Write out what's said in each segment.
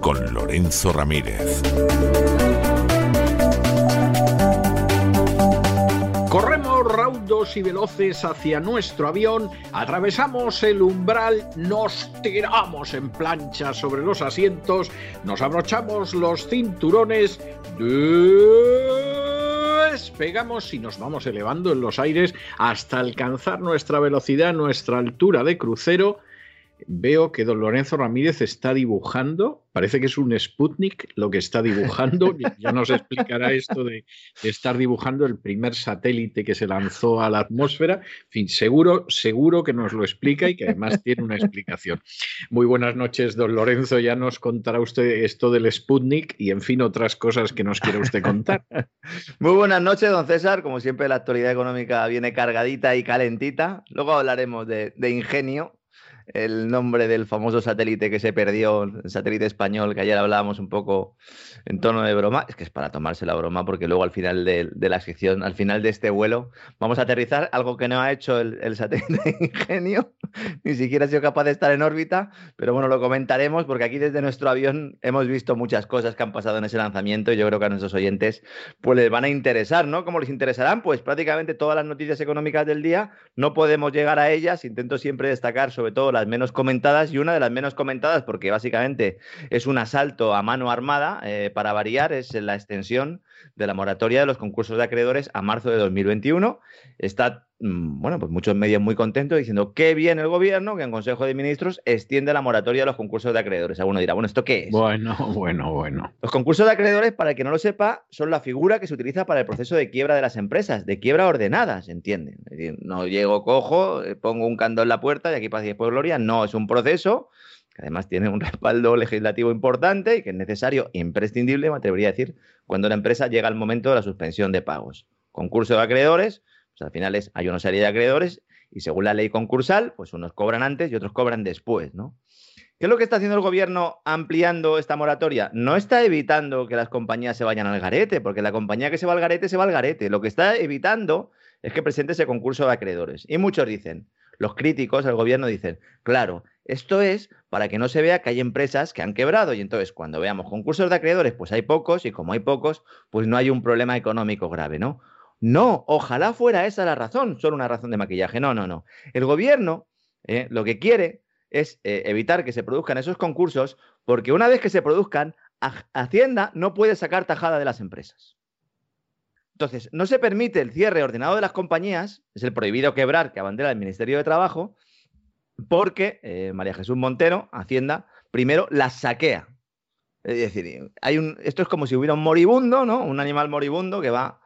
Con Lorenzo Ramírez. Corremos raudos y veloces hacia nuestro avión, atravesamos el umbral, nos tiramos en plancha sobre los asientos, nos abrochamos los cinturones, despegamos y nos vamos elevando en los aires hasta alcanzar nuestra velocidad, nuestra altura de crucero veo que don Lorenzo Ramírez está dibujando, parece que es un Sputnik lo que está dibujando, ya nos explicará esto de, estar dibujando el primer satélite que se lanzó a la atmósfera, en fin, seguro, seguro que nos lo explica y que además tiene una explicación. Muy buenas noches, don Lorenzo, ya nos contará usted esto del Sputnik y en fin otras cosas que nos quiera usted contar. Muy buenas noches, don César, como siempre la actualidad económica viene cargadita y calentita, luego hablaremos de ingenio el nombre del famoso satélite que se perdió, el satélite español, que ayer hablábamos un poco en tono de broma. Es que es para tomarse la broma, porque luego al final de, la sección, al final de este vuelo, vamos a aterrizar algo que no ha hecho el, satélite Ingenio, ni siquiera ha sido capaz de estar en órbita, pero bueno, lo comentaremos porque aquí desde nuestro avión hemos visto muchas cosas que han pasado en ese lanzamiento y yo creo que a nuestros oyentes pues les van a interesar, ¿no? ¿Cómo les interesarán? Pues prácticamente todas las noticias económicas del día, no podemos llegar a ellas, intento siempre destacar sobre todo las menos comentadas y una de las menos comentadas, porque básicamente es un asalto a mano armada, eh, para variar, es la extensión de la moratoria de los concursos de acreedores a marzo de 2021. Está, mm, bueno, pues muchos medios muy contentos diciendo qué bien el gobierno que en Consejo de Ministros extiende la moratoria de los concursos de acreedores. Alguno dirá, bueno, ¿esto qué es? Bueno, bueno, bueno. Los concursos de acreedores, para el que no lo sepa, son la figura que se utiliza para el proceso de quiebra de las empresas, de quiebra ordenada, ¿se entiende? Es decir, no llego, cojo, eh, pongo un candado en la puerta y aquí pasa y después gloria. No, es un proceso que además tiene un respaldo legislativo importante y que es necesario, imprescindible, me atrevería a decir, cuando la empresa llega al momento de la suspensión de pagos. Concurso de acreedores, pues al final es, hay una serie de acreedores y según la ley concursal, pues unos cobran antes y otros cobran después, ¿no? ¿Qué es lo que está haciendo el gobierno ampliando esta moratoria? No está evitando que las compañías se vayan al garete, porque la compañía que se va al garete se va al garete. Lo que está evitando es que presente ese concurso de acreedores. Y muchos dicen, los críticos al gobierno dicen, claro, esto es para que no se vea que hay empresas que han quebrado y entonces cuando veamos concursos de acreedores, pues hay pocos y como hay pocos, pues no hay un problema económico grave, ¿no? No, ojalá fuera esa la razón, solo una razón de maquillaje. No, no, no. El gobierno eh, lo que quiere es eh, evitar que se produzcan esos concursos porque una vez que se produzcan, Hacienda no puede sacar tajada de las empresas. Entonces, no se permite el cierre ordenado de las compañías, es el prohibido quebrar que abandera el Ministerio de Trabajo, porque eh, María Jesús Montero, Hacienda, primero las saquea. Es decir, hay un, esto es como si hubiera un moribundo, ¿no? Un animal moribundo que va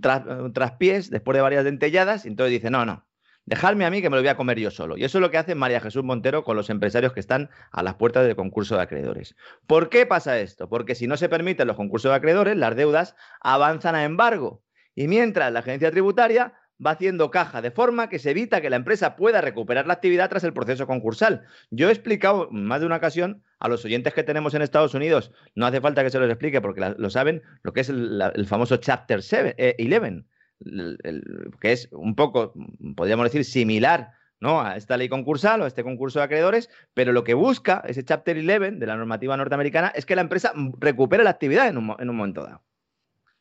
tras, tras pies después de varias dentelladas y entonces dice, no, no, dejadme a mí que me lo voy a comer yo solo. Y eso es lo que hace María Jesús Montero con los empresarios que están a las puertas del concurso de acreedores. ¿Por qué pasa esto? Porque si no se permiten los concursos de acreedores, las deudas avanzan a embargo. Y mientras la agencia tributaria va haciendo caja, de forma que se evita que la empresa pueda recuperar la actividad tras el proceso concursal. Yo he explicado más de una ocasión a los oyentes que tenemos en Estados Unidos, no hace falta que se los explique porque lo saben, lo que es el, famoso Chapter 11, que es un poco, podríamos decir, similar ¿no? a esta ley concursal o a este concurso de acreedores, pero lo que busca ese Chapter 11 de la normativa norteamericana es que la empresa recupere la actividad en un, en un momento dado.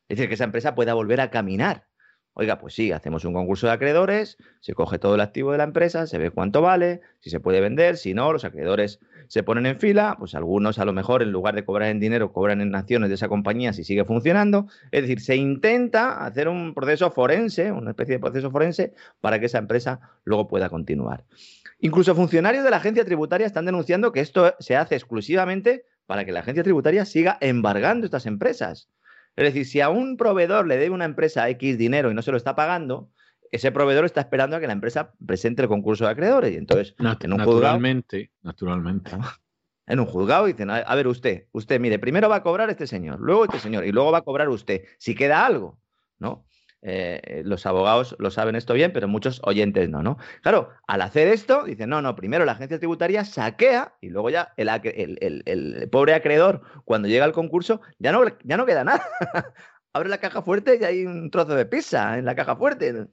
Es decir, que esa empresa pueda volver a caminar. Oiga, pues sí, hacemos un concurso de acreedores, se coge todo el activo de la empresa, se ve cuánto vale, si se puede vender, si no, los acreedores se ponen en fila, pues algunos a lo mejor en lugar de cobrar en dinero, cobran en acciones de esa compañía si sigue funcionando. Es decir, se intenta hacer un proceso forense, una especie de proceso forense, para que esa empresa luego pueda continuar. Incluso funcionarios de la agencia tributaria están denunciando que esto se hace exclusivamente para que la agencia tributaria siga embargando estas empresas. Es decir, si a un proveedor le debe una empresa X dinero y no se lo está pagando, ese proveedor está esperando a que la empresa presente el concurso de acreedores. Y entonces, en un naturalmente, naturalmente. En un juzgado dicen, a ver, usted, usted, mire, primero va a cobrar este señor, luego este señor, y luego va a cobrar usted, si queda algo, ¿no? Eh, los abogados lo saben esto bien, pero muchos oyentes no, ¿no? Claro, al hacer esto, dicen, no, no, primero la agencia tributaria saquea y luego ya el, el, pobre acreedor, cuando llega al concurso, ya no, ya no queda nada. Abre la caja fuerte y hay un trozo de pizza en la caja fuerte.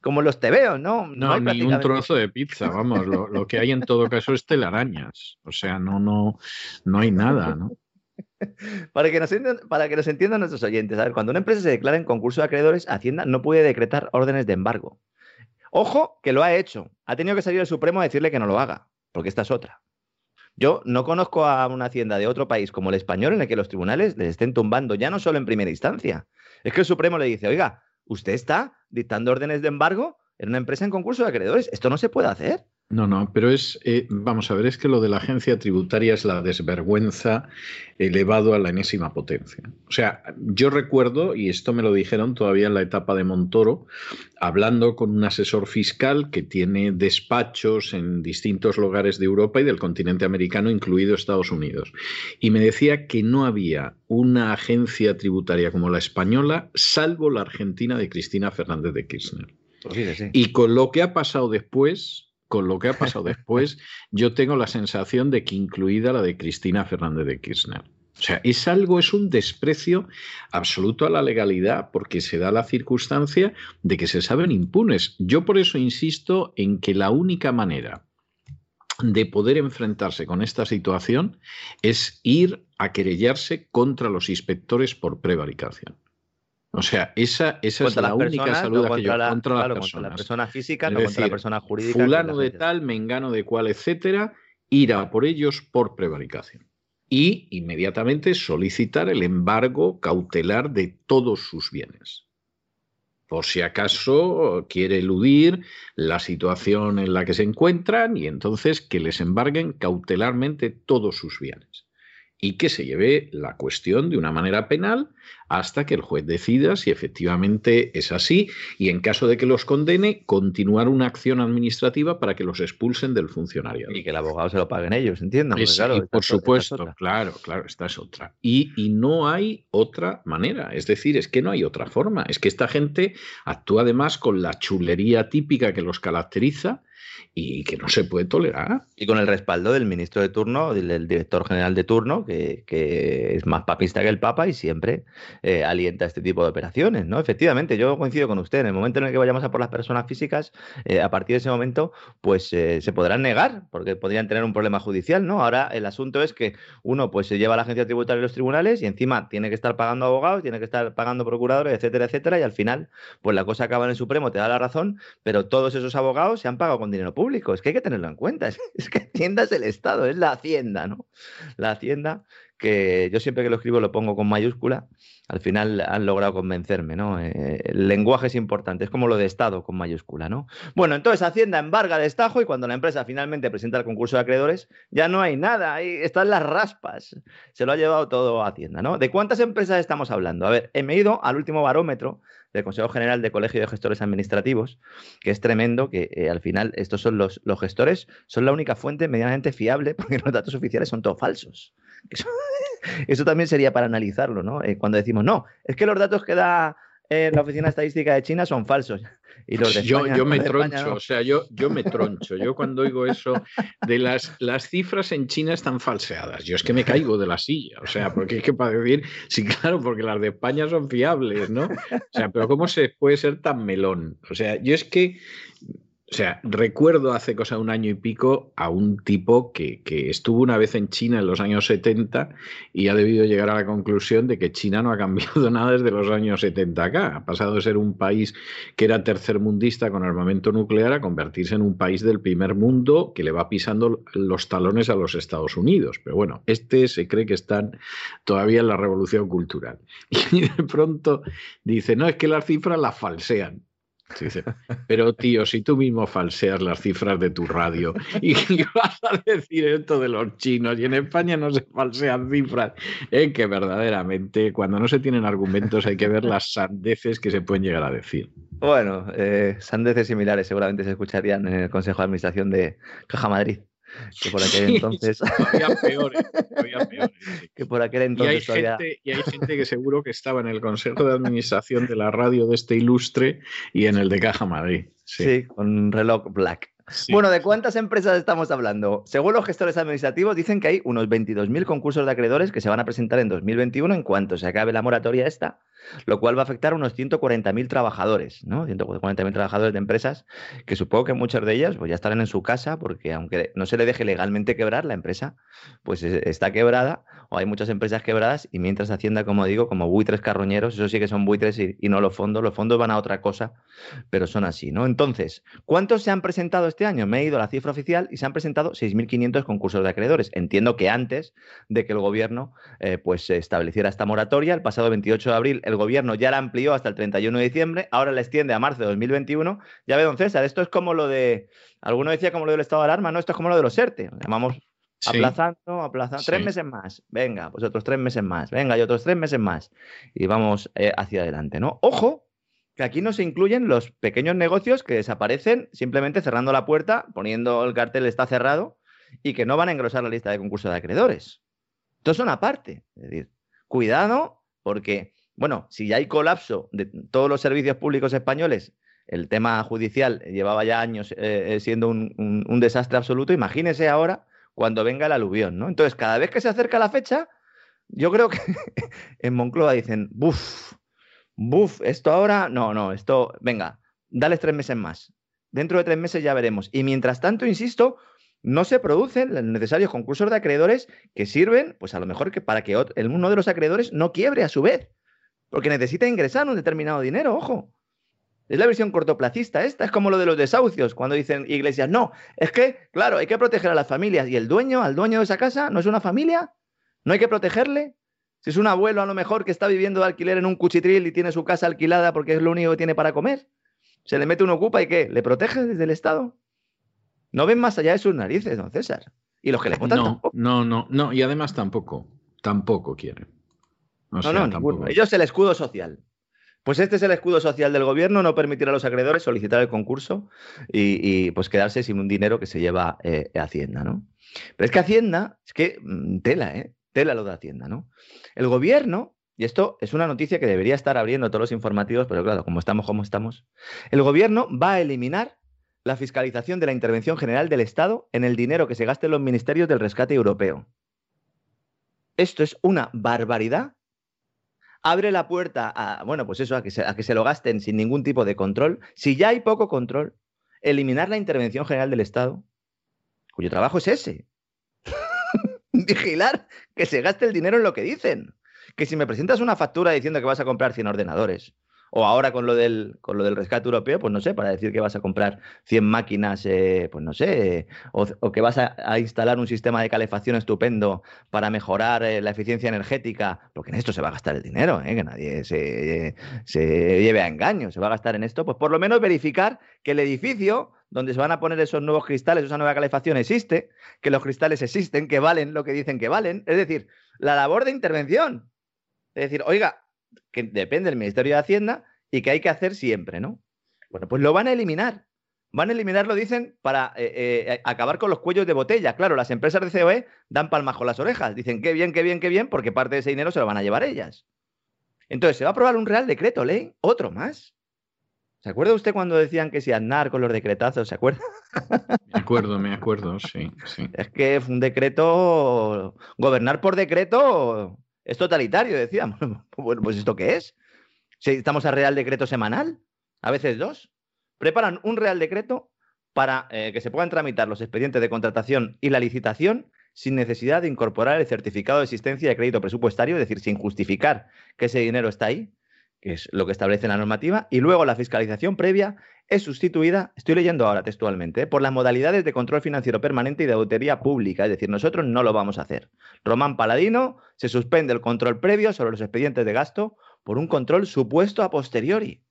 Como los tebeos, ¿no? No, no ni un trozo de pizza, vamos. Lo, lo, que hay en todo caso es telarañas. O sea, no, no, no hay nada, ¿no? para, que nos entiendan, nuestros oyentes, a ver, cuando una empresa se declara en concurso de acreedores, Hacienda no puede decretar órdenes de embargo. Ojo, que lo ha hecho. Ha tenido que salir el Supremo a decirle que no lo haga, porque esta es otra. Yo no conozco a una hacienda de otro país como el español en el que los tribunales les estén tumbando, ya no solo en primera instancia. Es que el Supremo le dice, oiga, usted está dictando órdenes de embargo en una empresa en concurso de acreedores. Esto no se puede hacer. No, no, pero es, eh, vamos a ver, es que lo de la agencia tributaria es la desvergüenza elevado a la enésima potencia. O sea, yo recuerdo, y esto me lo dijeron todavía en la etapa de Montoro, hablando con un asesor fiscal que tiene despachos en distintos lugares de Europa y del continente americano, incluido Estados Unidos. Y me decía que no había una agencia tributaria como la española, salvo la argentina de Cristina Fernández de Kirchner. Pues y con lo que ha pasado después, con lo que ha pasado después, yo tengo la sensación de que incluida la de Cristina Fernández de Kirchner. O sea, es algo, es un desprecio absoluto a la legalidad porque se da la circunstancia de que se saben impunes. Yo por eso insisto en que la única manera de poder enfrentarse con esta situación es ir a querellarse contra los inspectores por prevaricación. O sea, esa, esa es la única salud que yo la, contra las personas. Contra la persona física, no contra la persona jurídica. Fulano de tal, mengano de cual, etcétera, ir a por ellos por prevaricación. Y inmediatamente solicitar el embargo cautelar de todos sus bienes. Por si acaso quiere eludir la situación en la que se encuentran y entonces que les embarguen cautelarmente todos sus bienes y que se lleve la cuestión de una manera penal hasta que el juez decida si efectivamente es así y en caso de que los condene, continuar una acción administrativa para que los expulsen del funcionario. Y que el abogado se lo paguen ellos, entiendo. claro, por supuesto, claro, claro, esta es otra. Y, y no hay otra manera, es decir, es que no hay otra forma, es que esta gente actúa además con la chulería típica que los caracteriza y que no se puede tolerar. Y con el respaldo del ministro de turno, del, director general de turno, que, es más papista que el Papa y siempre eh, alienta este tipo de operaciones, ¿no? Efectivamente, yo coincido con usted, en el momento en el que vayamos a por las personas físicas, eh, a partir de ese momento, pues eh, se podrán negar, porque podrían tener un problema judicial, ¿no? Ahora el asunto es que uno pues se lleva a la agencia tributaria y los tribunales y encima tiene que estar pagando abogados, tiene que estar pagando procuradores, etcétera, etcétera, y al final, pues la cosa acaba en el Supremo, te da la razón, pero todos esos abogados se han pagado con dinero público es que hay que tenerlo en cuenta. Es, que Hacienda es el Estado, es la Hacienda, ¿no? La Hacienda, que yo siempre que lo escribo lo pongo con mayúscula, al final han logrado convencerme, ¿no? Eh, el lenguaje es importante, es como lo de Estado con mayúscula, ¿no? Bueno, entonces Hacienda embarga el estajo y cuando la empresa finalmente presenta el concurso de acreedores, ya no hay nada, ahí están las raspas. Se lo ha llevado todo Hacienda, ¿no? ¿De cuántas empresas estamos hablando? A ver, he ido al último barómetro del Consejo General de Colegio de Gestores Administrativos, que es tremendo, que eh, al final estos son los, los gestores, son la única fuente medianamente fiable, porque los datos oficiales son todos falsos. Eso, también sería para analizarlo, ¿no? Eh, cuando decimos, no, es que los datos que da eh, la Oficina Estadística de China son falsos. Y los de yo, yo me troncho, o sea, yo, yo me troncho. Yo cuando oigo eso de las, las cifras en China están falseadas, yo es que me caigo de la silla. O sea, porque es que para decir, sí, claro, porque las de España son fiables, ¿no? O sea, pero ¿cómo se puede ser tan melón? O sea, yo es que O sea, recuerdo hace cosa un año y pico a un tipo que, que, estuvo una vez en China en los años 70 y ha debido llegar a la conclusión de que China no ha cambiado nada desde los años 70 acá. Ha pasado de ser un país que era tercermundista con armamento nuclear a convertirse en un país del primer mundo que le va pisando los talones a los Estados Unidos. Pero bueno, este se cree que están todavía en la revolución cultural. Y de pronto dice, no, es que las cifras las falsean pero tío, si tú mismo falseas las cifras de tu radio y vas a decir esto de los chinos y en España no se falsean cifras, es que verdaderamente cuando no se tienen argumentos hay que ver las sandeces que se pueden llegar a decir. Bueno, eh, sandeces similares seguramente se escucharían en el Consejo de Administración de Caja Madrid que por aquel entonces. peores, Que por aquel entonces. Y hay, gente, y hay gente que seguro que estaba en el Consejo de Administración de la radio de este ilustre y en el de Caja Madrid. Sí, con reloj black. Bueno, ¿de cuántas empresas estamos hablando? Según los gestores administrativos, dicen que hay unos 22.000 concursos de acreedores que se van a presentar en 2021 en cuanto se acabe la moratoria esta lo cual va a afectar a unos 140.000 trabajadores, ¿no? 140.000 trabajadores de empresas que supongo que muchas de ellas pues, ya estarán en su casa porque aunque no se le deje legalmente quebrar, la empresa pues está quebrada o hay muchas empresas quebradas y mientras Hacienda, como digo, como buitres carroñeros, eso sí que son buitres y, y no los fondos, los fondos van a otra cosa, pero son así, ¿no? Entonces, ¿cuántos se han presentado este año? Me he ido a la cifra oficial y se han presentado 6.500 concursos de acreedores. Entiendo que antes de que el gobierno eh, pues estableciera esta moratoria, el pasado 28 de abril, el gobierno ya la amplió hasta el 31 de diciembre, ahora la extiende a marzo de 2021. Ya ve, don César, esto es como lo de, alguno decía como lo del estado de alarma, no, esto es como lo de los ERTE, llamamos aplazando, aplazando, tres meses más, venga, pues otros tres meses más, venga, y otros tres meses más, y vamos eh, hacia adelante, ¿no? Ojo, que aquí no se incluyen los pequeños negocios que desaparecen simplemente cerrando la puerta, poniendo el cartel está cerrado, y que no van a engrosar la lista de concursos de acreedores. Esto son aparte. Es decir, cuidado, porque bueno, si ya hay colapso de todos los servicios públicos españoles, el tema judicial llevaba ya años eh, eh, siendo un, desastre absoluto, imagínese ahora cuando venga el aluvión, ¿no? Entonces, cada vez que se acerca la fecha, yo creo que en Moncloa dicen, buf, buf, esto ahora, no, no, esto, venga, dale tres meses más. Dentro de tres meses ya veremos. Y mientras tanto, insisto, no se producen los necesarios concursos de acreedores que sirven, pues a lo mejor que para que uno de los acreedores no quiebre a su vez porque necesita ingresar un determinado dinero, ojo. Es la versión cortoplacista esta, es como lo de los desahucios, cuando dicen iglesias, no, es que, claro, hay que proteger a las familias y el dueño, al dueño de esa casa, ¿no es una familia? ¿No hay que protegerle? Si es un abuelo a lo mejor que está viviendo de alquiler en un cuchitril y tiene su casa alquilada porque es lo único que tiene para comer, se le mete un ocupa y ¿qué? ¿Le protege desde el Estado? No ven más allá de sus narices, don César. Y los que le votan no, No, no, no, y además tampoco, tampoco quieren. No, no, ninguno. Ellos el escudo social. Pues este es el escudo social del gobierno, no permitirá a los acreedores solicitar el concurso y, pues quedarse sin un dinero que se lleva eh, Hacienda, ¿no? Pero es que Hacienda, es que mm, tela, ¿eh? Tela lo de Hacienda, ¿no? El gobierno, y esto es una noticia que debería estar abriendo todos los informativos, pero claro, como estamos como estamos, el gobierno va a eliminar la fiscalización de la intervención general del Estado en el dinero que se gaste en los ministerios del rescate europeo. Esto es una barbaridad abre la puerta a, bueno, pues eso, a que, se, a que se lo gasten sin ningún tipo de control. Si ya hay poco control, eliminar la intervención general del Estado, cuyo trabajo es ese. Vigilar que se gaste el dinero en lo que dicen. Que si me presentas una factura diciendo que vas a comprar 100 ordenadores, o ahora con lo del, con lo del rescate europeo, pues no sé, para decir que vas a comprar 100 máquinas, eh, pues no sé, o, que vas a, instalar un sistema de calefacción estupendo para mejorar eh, la eficiencia energética, porque en esto se va a gastar el dinero, eh, que nadie se, se lleve a engaño, se va a gastar en esto, pues por lo menos verificar que el edificio donde se van a poner esos nuevos cristales, esa nueva calefacción existe, que los cristales existen, que valen lo que dicen que valen, es decir, la labor de intervención. Es decir, oiga, que depende del Ministerio de Hacienda y que hay que hacer siempre, ¿no? Bueno, pues lo van a eliminar. Van a eliminarlo, dicen, para eh, eh, acabar con los cuellos de botella. Claro, las empresas de COE dan palmas con las orejas. Dicen, qué bien, qué bien, qué bien, porque parte de ese dinero se lo van a llevar ellas. Entonces, se va a aprobar un Real Decreto Ley, otro más. ¿Se acuerda usted cuando decían que si andar con los decretazos? ¿Se acuerda? Me acuerdo, me acuerdo, sí, sí. Es que fue un decreto, gobernar por decreto es totalitario, decíamos. Bueno, pues ¿esto qué es? Si estamos a Real Decreto semanal, a veces dos. Preparan un Real Decreto para eh, que se puedan tramitar los expedientes de contratación y la licitación sin necesidad de incorporar el certificado de existencia de crédito presupuestario, es decir, sin justificar que ese dinero está ahí, que es lo que establece la normativa, y luego la fiscalización previa es sustituida, estoy leyendo ahora textualmente, por las modalidades de control financiero permanente y de auditoría pública, es decir, nosotros no lo vamos a hacer. Román Paladino se suspende el control previo sobre los expedientes de gasto por un control supuesto a posteriori.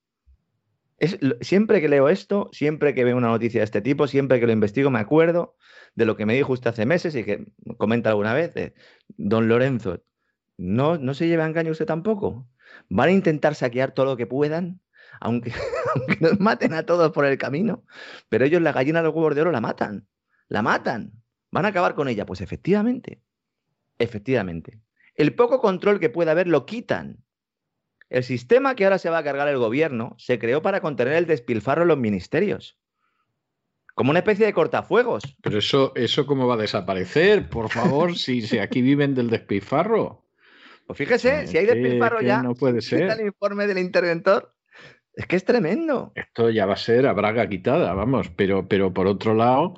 Es, siempre que leo esto, siempre que veo una noticia de este tipo, siempre que lo investigo, me acuerdo de lo que me dijo usted hace meses y que comenta alguna vez, don Lorenzo, no, no se lleve a engaño usted tampoco. Van a intentar saquear todo lo que puedan, aunque, nos maten a todos por el camino, pero ellos la gallina de los huevos de oro la matan, la matan, van a acabar con ella. Pues efectivamente, efectivamente. El poco control que puede haber lo quitan. El sistema que ahora se va a cargar el gobierno se creó para contener el despilfarro en los ministerios. Como una especie de cortafuegos. Pero eso, eso cómo va a desaparecer, por favor, si, si aquí viven del despilfarro. Pues fíjese, si hay despilfarro ya, no puede ser. el informe del interventor. Es que es tremendo. Esto ya va a ser a braga quitada, vamos, pero, pero por otro lado,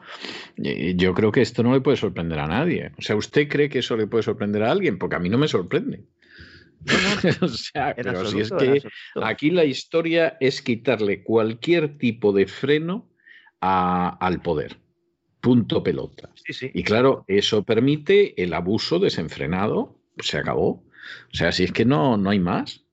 yo creo que esto no le puede sorprender a nadie. O sea, ¿usted cree que eso le puede sorprender a alguien? Porque a mí no me sorprende. o sea, pero si es que aquí la historia es quitarle cualquier tipo de freno al poder. Punto pelota. Y claro, eso permite el abuso desenfrenado. Se acabó. O sea, si es que no, no hay más.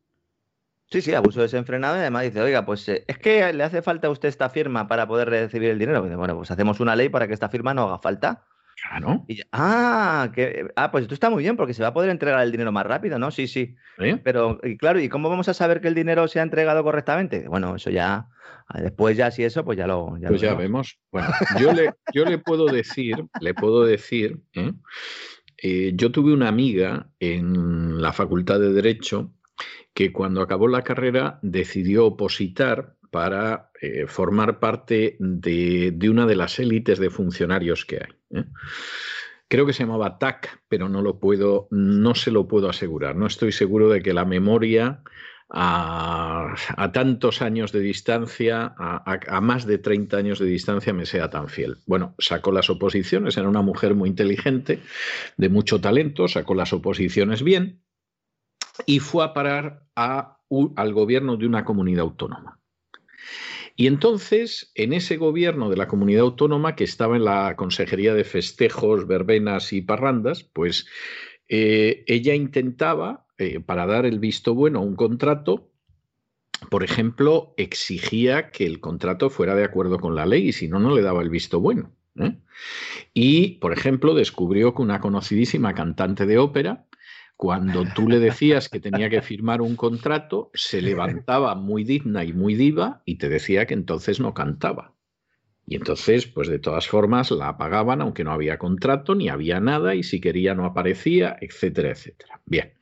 Sí, sí, abuso desenfrenado y además dice, oiga, pues eh, es que le hace falta a usted esta firma para poder recibir el dinero. bueno, pues hacemos una ley para que esta firma no haga falta. Claro. ah, que, ah, pues esto está muy bien porque se va a poder entregar el dinero más rápido, ¿no? Sí, sí. Pero, y claro, ¿y cómo vamos a saber que el dinero se ha entregado correctamente? Bueno, eso ya, después ya si eso, pues ya lo... Ya pues ya vemos. Bueno, yo le, yo le puedo decir, le puedo decir, ¿eh? Eh, yo tuve una amiga en la Facultad de Derecho que cuando acabó la carrera decidió opositar para eh, formar parte de, una de las élites de funcionarios que hay. ¿eh? Creo que se llamaba TAC, pero no lo puedo, no se lo puedo asegurar. No estoy seguro de que la memoria a, tantos años de distancia, a, más de 30 años de distancia, me sea tan fiel. Bueno, sacó las oposiciones, era una mujer muy inteligente, de mucho talento, sacó las oposiciones bien y fue a parar al gobierno de una comunidad autónoma. Y entonces, en ese gobierno de la comunidad autónoma, que estaba en la Consejería de Festejos, Verbenas y Parrandas, pues eh, ella intentaba, eh, para dar el visto bueno a un contrato, por ejemplo, exigía que el contrato fuera de acuerdo con la ley y si no, no le daba el visto bueno. ¿eh? Y, por ejemplo, descubrió que una conocidísima cantante de ópera cuando tú le decías que tenía que firmar un contrato, se levantaba muy digna y muy diva y te decía que entonces no cantaba. Y entonces, pues de todas formas, la apagaban, aunque no había contrato, ni había nada, y si quería no aparecía, etcétera, etcétera. Bien,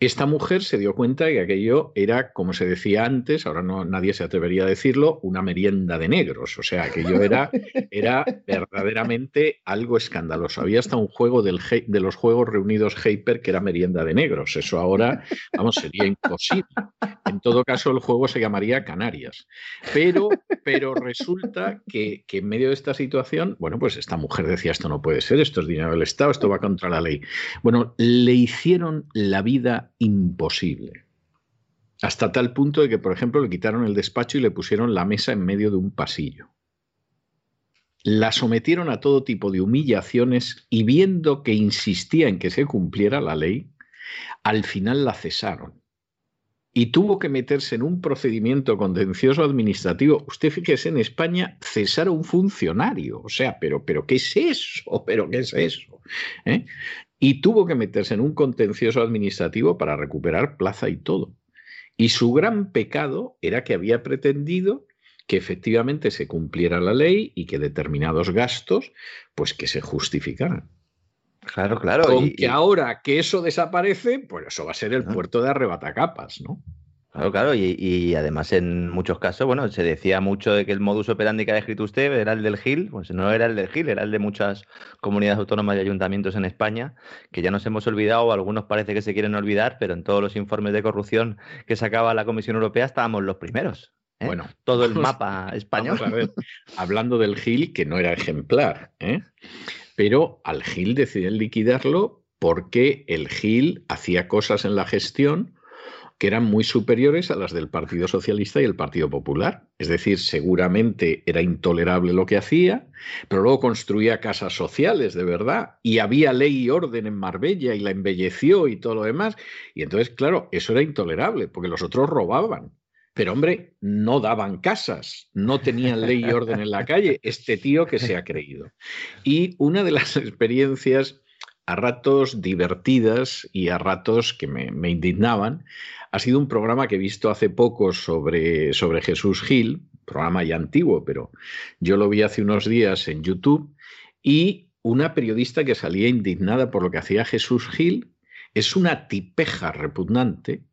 esta mujer se dio cuenta de que aquello era, como se decía antes, ahora no nadie se atrevería a decirlo, una merienda de negros. O sea, aquello era, era verdaderamente algo escandaloso. Había hasta un juego del, de los Juegos Reunidos Hyper que era merienda de negros. Eso ahora, vamos, sería imposible. En todo caso, el juego se llamaría Canarias. Pero, pero resulta que, que en medio de esta situación, bueno, pues esta mujer decía, esto no puede ser, esto es dinero del Estado, esto va contra la ley. Bueno, le hicieron la vida imposible. Hasta tal punto de que, por ejemplo, le quitaron el despacho y le pusieron la mesa en medio de un pasillo. La sometieron a todo tipo de humillaciones y viendo que insistía en que se cumpliera la ley, al final la cesaron. Y tuvo que meterse en un procedimiento contencioso administrativo. Usted fíjese, en España cesar a un funcionario. O sea, pero, pero ¿qué es eso? ¿Pero qué es eso? ¿Eh? y tuvo que meterse en un contencioso administrativo para recuperar plaza y todo. Y su gran pecado era que había pretendido que efectivamente se cumpliera la ley y que determinados gastos, pues que se justificaran. Claro, claro. Aunque ahora que eso desaparece, pues eso va a ser el puerto de arrebatacapas, ¿no? Claro, claro, y, además en muchos casos, bueno, se decía mucho de que el modus operandi que ha escrito usted era el del GIL, pues no era el del GIL, era el de muchas comunidades autónomas y ayuntamientos en España, que ya nos hemos olvidado, algunos parece que se quieren olvidar, pero en todos los informes de corrupción que sacaba la Comisión Europea estábamos los primeros. ¿eh? Bueno, todo el vamos- mapa español. Vamos a ver, hablando del Gil, que no era ejemplar, ¿eh? Pero al Gil deciden liquidarlo porque el Gil hacía cosas en la gestión que eran muy superiores a las del Partido Socialista y el Partido Popular. Es decir, seguramente era intolerable lo que hacía, pero luego construía casas sociales, de verdad, y había ley y orden en Marbella y la embelleció y todo lo demás. Y entonces, claro, eso era intolerable, porque los otros robaban. Pero hombre, no daban casas, no tenían ley y orden en la calle. Este tío que se ha creído. Y una de las experiencias a ratos divertidas y a ratos que me, indignaban ha sido un programa que he visto hace poco sobre, sobre Jesús Gil, programa ya antiguo, pero yo lo vi hace unos días en YouTube, y una periodista que salía indignada por lo que hacía Jesús Gil es una tipeja repugnante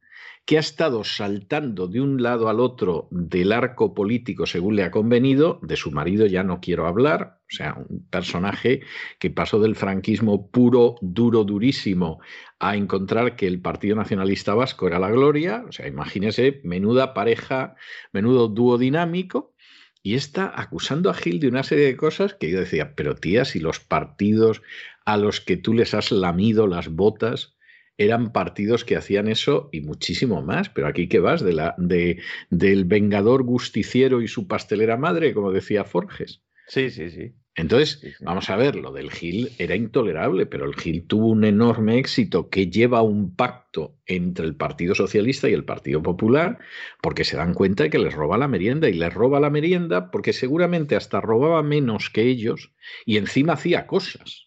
que ha estado saltando de un lado al otro del arco político según le ha convenido, de su marido ya no quiero hablar, o sea, un personaje que pasó del franquismo puro, duro, durísimo, a encontrar que el Partido Nacionalista Vasco era la gloria, o sea, imagínese, menuda pareja, menudo dúo dinámico, y está acusando a Gil de una serie de cosas que yo decía, pero tía, si los partidos a los que tú les has lamido las botas eran partidos que hacían eso y muchísimo más. Pero aquí que vas de la, de, del vengador gusticiero y su pastelera madre, como decía Forges. Sí, sí, sí. Entonces, Sí, sí. vamos a ver, lo del Gil era intolerable, pero el Gil tuvo un enorme éxito que lleva un pacto entre el Partido Socialista y el Partido Popular, porque se dan cuenta de que les roba la merienda y les roba la merienda porque seguramente hasta robaba menos que ellos y encima hacía cosas.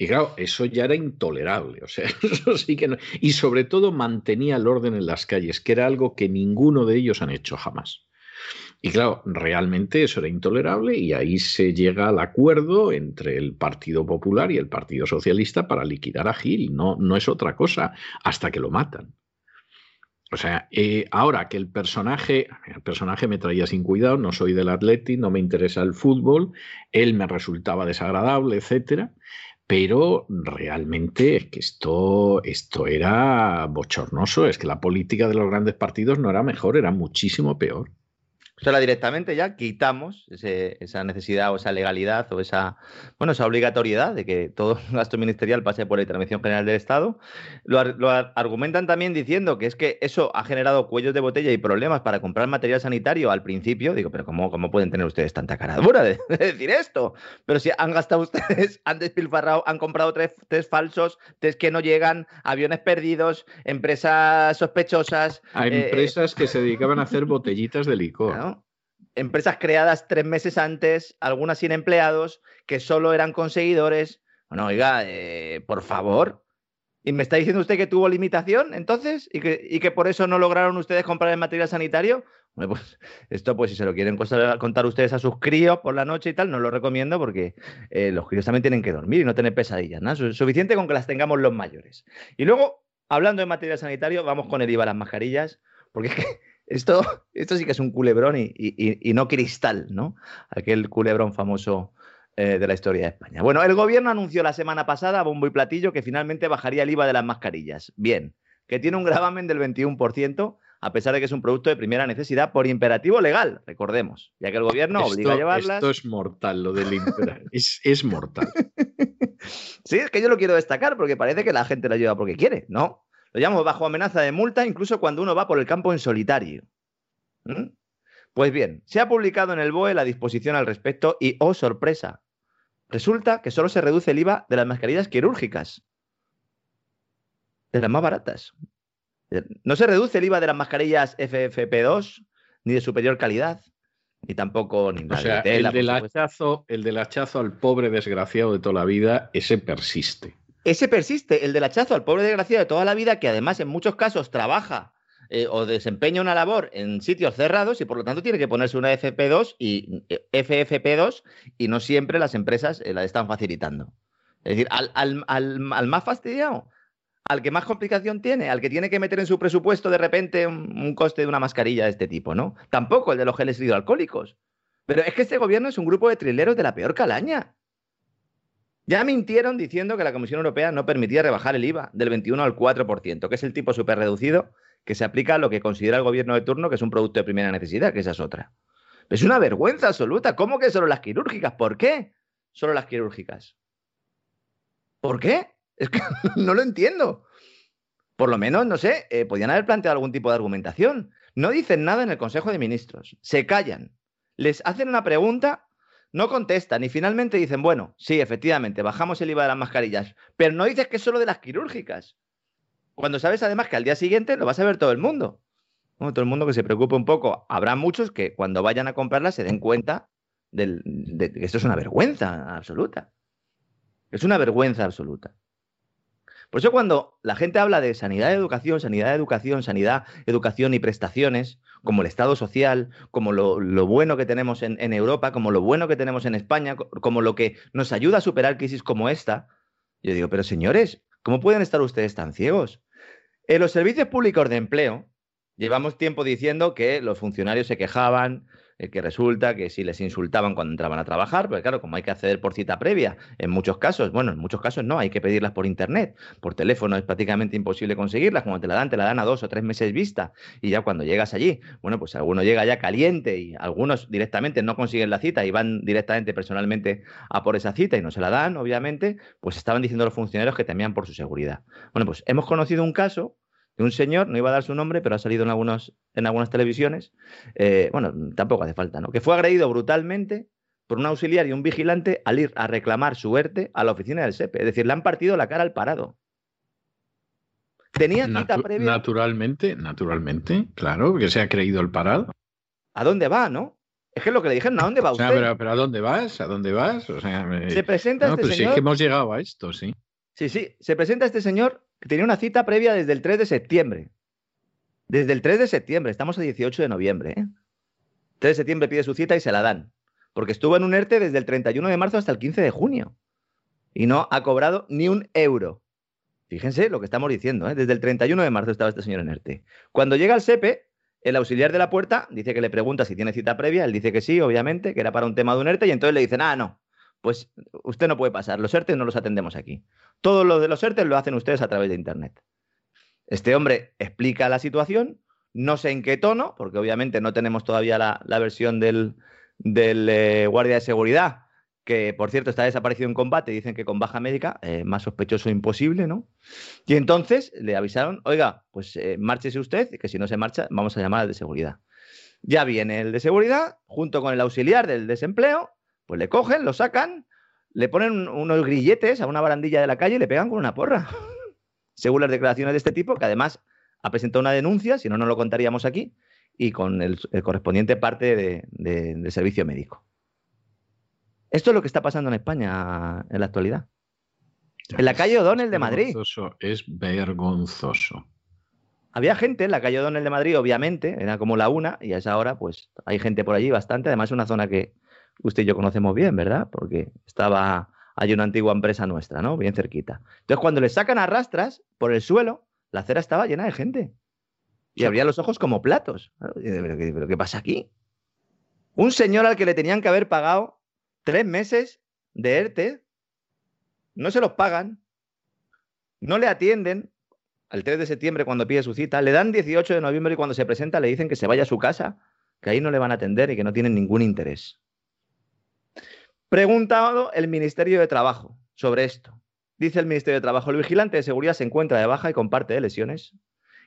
Y claro, eso ya era intolerable, o sea, eso sí que no. Y sobre todo mantenía el orden en las calles, que era algo que ninguno de ellos han hecho jamás. Y claro, realmente eso era intolerable y ahí se llega al acuerdo entre el Partido Popular y el Partido Socialista para liquidar a Gil. No, no es otra cosa, hasta que lo matan. O sea, eh, ahora que el personaje, el personaje me traía sin cuidado, no soy del Atleti, no me interesa el fútbol, él me resultaba desagradable, etcétera, pero realmente es que esto, esto era bochornoso, es que la política de los grandes partidos no era mejor, era muchísimo peor. O sea, directamente ya quitamos ese- esa necesidad o esa legalidad o esa, bueno, esa obligatoriedad de que todo gasto ministerial pase por la Intervención General del Estado. Lo, ar- lo ar- argumentan también diciendo que es que eso ha generado cuellos de botella y problemas para comprar material sanitario al principio. Digo, pero ¿cómo, cómo pueden tener ustedes tanta cara dura de, de decir esto? Pero si han gastado ustedes, han despilfarrado, han comprado tres, test falsos, test que no llegan, aviones perdidos, empresas sospechosas. A eh, empresas que se dedicaban a hacer botellitas de licor. Empresas creadas tres meses antes, algunas sin empleados, que solo eran conseguidores. Bueno, oiga, eh, por favor. ¿Y me está diciendo usted que tuvo limitación entonces? ¿Y que, y que por eso no lograron ustedes comprar el material sanitario? Bueno, pues esto, pues si se lo quieren contar ustedes a sus críos por la noche y tal, no lo recomiendo porque eh, los críos también tienen que dormir y no tener pesadillas. ¿no? Su- Suficiente con que las tengamos los mayores. Y luego, hablando de material sanitario, vamos con el IVA a las mascarillas, porque es que esto, esto sí que es un culebrón y, y- y- no cristal, ¿no? Aquel culebrón famoso eh, de la historia de España. Bueno, el gobierno anunció la semana pasada, a bombo y platillo, que finalmente bajaría el IVA de las mascarillas. Bien, que tiene un gravamen del 21%, a pesar de que es un producto de primera necesidad por imperativo legal, recordemos, ya que el gobierno obliga a llevarlas. esto es mortal, lo del impera- es, es mortal. Sí, es que yo lo quiero destacar porque parece que la gente lo lleva porque quiere. No. Lo llamo bajo amenaza de multa incluso cuando uno va por el campo en solitario. ¿Mm? Pues bien, se ha publicado en el BOE la disposición al respecto y, oh sorpresa, resulta que solo se reduce el IVA de las mascarillas quirúrgicas. De las más baratas. No se reduce el IVA de las mascarillas FFP2, ni de superior calidad, ni tampoco ni O la de tela, el, del hachazo, el del hachazo al pobre desgraciado de toda la vida, ese persiste. Ese persiste, el del hachazo al pobre desgraciado de toda la vida, que además en muchos casos trabaja eh, o desempeña una labor en sitios cerrados y por lo tanto tiene que ponerse una FP2 y eh, FFP2 y no siempre las empresas eh, la están facilitando. Es decir, al, al- al- al más fastidiado, al que más complicación tiene, al que tiene que meter en su presupuesto de repente un, un coste de una mascarilla de este tipo, ¿no? Tampoco el de los geles hidroalcohólicos. Pero es que este gobierno es un grupo de trileros de la peor calaña. Ya mintieron diciendo que la Comisión Europea no permitía rebajar el IVA del 21 al 4%, que es el tipo súper reducido que se aplica a lo que considera el gobierno de turno que es un producto de primera necesidad, que esa es otra. Es una vergüenza absoluta. ¿Cómo que solo las quirúrgicas? ¿Por qué solo las quirúrgicas? ¿Por qué? Es que no lo entiendo. Por lo menos, no sé, eh, podían haber planteado algún tipo de argumentación. No dicen nada en el Consejo de Ministros, se callan, les hacen una pregunta, no contestan y finalmente dicen, bueno, sí, efectivamente, bajamos el IVA de las mascarillas, pero no dices que es solo de las quirúrgicas. Cuando sabes además que al día siguiente lo va a saber todo el mundo. todo el mundo que se preocupe un poco. Habrá muchos que cuando vayan a comprarla se den cuenta de que esto es una vergüenza absoluta. Es una vergüenza absoluta. Por eso cuando la gente habla de sanidad, educación, sanidad, educación, sanidad, educación y prestaciones, como el Estado social, como lo, bueno que tenemos en, en, Europa, como lo bueno que tenemos en España, como lo que nos ayuda a superar crisis como esta, yo digo, pero señores, ¿cómo pueden estar ustedes tan ciegos? En los servicios públicos de empleo, llevamos tiempo diciendo que los funcionarios se quejaban, eh, que resulta que si les insultaban cuando entraban a trabajar, pues claro, como hay que acceder por cita previa, en muchos casos, bueno, en muchos casos no, hay que pedirlas por internet, por teléfono es prácticamente imposible conseguirlas, cuando te la dan, te la dan a dos o tres meses vista, y ya cuando llegas allí, bueno, pues alguno llega ya caliente y algunos directamente no consiguen la cita y van directamente personalmente a por esa cita y no se la dan, obviamente, pues estaban diciendo los funcionarios que temían por su seguridad. Bueno, pues hemos conocido un caso un señor, no iba a dar su nombre, pero ha salido en, algunos, en algunas televisiones, eh, bueno, tampoco hace falta, ¿no? Que fue agredido brutalmente por un auxiliar y un vigilante al ir a reclamar su ERTE a la oficina del SEPE. Es decir, le han partido la cara al parado. Tenía cita previa. Naturalmente, naturalmente, claro, que se ha creído el parado. ¿A dónde va, no? Es que es lo que le dijeron, ¿a dónde va usted? pero, ¿a dónde vas? ¿A dónde vas? Se presenta este pero señor. Sí que hemos llegado a esto, sí. Sí, sí, se presenta este señor tenía una cita previa desde el 3 de septiembre. Desde el 3 de septiembre, estamos a 18 de noviembre. ¿eh? 3 de septiembre pide su cita y se la dan. Porque estuvo en un ERTE desde el 31 de marzo hasta el 15 de junio. Y no ha cobrado ni un euro. Fíjense lo que estamos diciendo. ¿eh? Desde el 31 de marzo estaba este señor en ERTE. Cuando llega al SEPE, el auxiliar de la puerta dice que le pregunta si tiene cita previa. Él dice que sí, obviamente, que era para un tema de un ERTE. Y entonces le dicen, ah, no, pues usted no puede pasar. Los ERTE no los atendemos aquí. Todo lo de los ERTE lo hacen ustedes a través de Internet. Este hombre explica la situación, no sé en qué tono, porque obviamente no tenemos todavía la, versión del, eh, guardia de seguridad, que por cierto está desaparecido en combate, dicen que con baja médica, eh, más sospechoso imposible, ¿no? Y entonces le avisaron, oiga, pues eh, márchese usted, que si no se marcha, vamos a llamar al de seguridad. Ya viene el de seguridad, junto con el auxiliar del desempleo, pues le cogen, lo sacan, le ponen unos grilletes a una barandilla de la calle y le pegan con una porra. Según las declaraciones de este tipo, que además ha presentado una denuncia, si no, no lo contaríamos aquí, y con el, correspondiente parte de, del servicio médico. Esto es lo que está pasando en España en la actualidad. En la calle O'Donnell de Madrid. Es vergonzoso. Había gente en la calle O'Donnell de Madrid, obviamente, era como la una, y a esa hora, pues hay gente por allí bastante. Además, es una zona que, usted y yo conocemos bien, ¿verdad? Porque estaba, hay una antigua empresa nuestra, ¿no? Bien cerquita. Entonces, cuando le sacan a rastras por el suelo, la acera estaba llena de gente. Y abría los ojos como platos. ¿Pero qué, pasa aquí? Un señor al que le tenían que haber pagado tres meses de ERTE, no se los pagan, no le atienden al 3 de septiembre cuando pide su cita, le dan 18 de noviembre y cuando se presenta le dicen que se vaya a su casa, que ahí no le van a atender y que no tienen ningún interés. Preguntado el Ministerio de Trabajo sobre esto. Dice el Ministerio de Trabajo, el vigilante de seguridad se encuentra de baja y comparte de lesiones.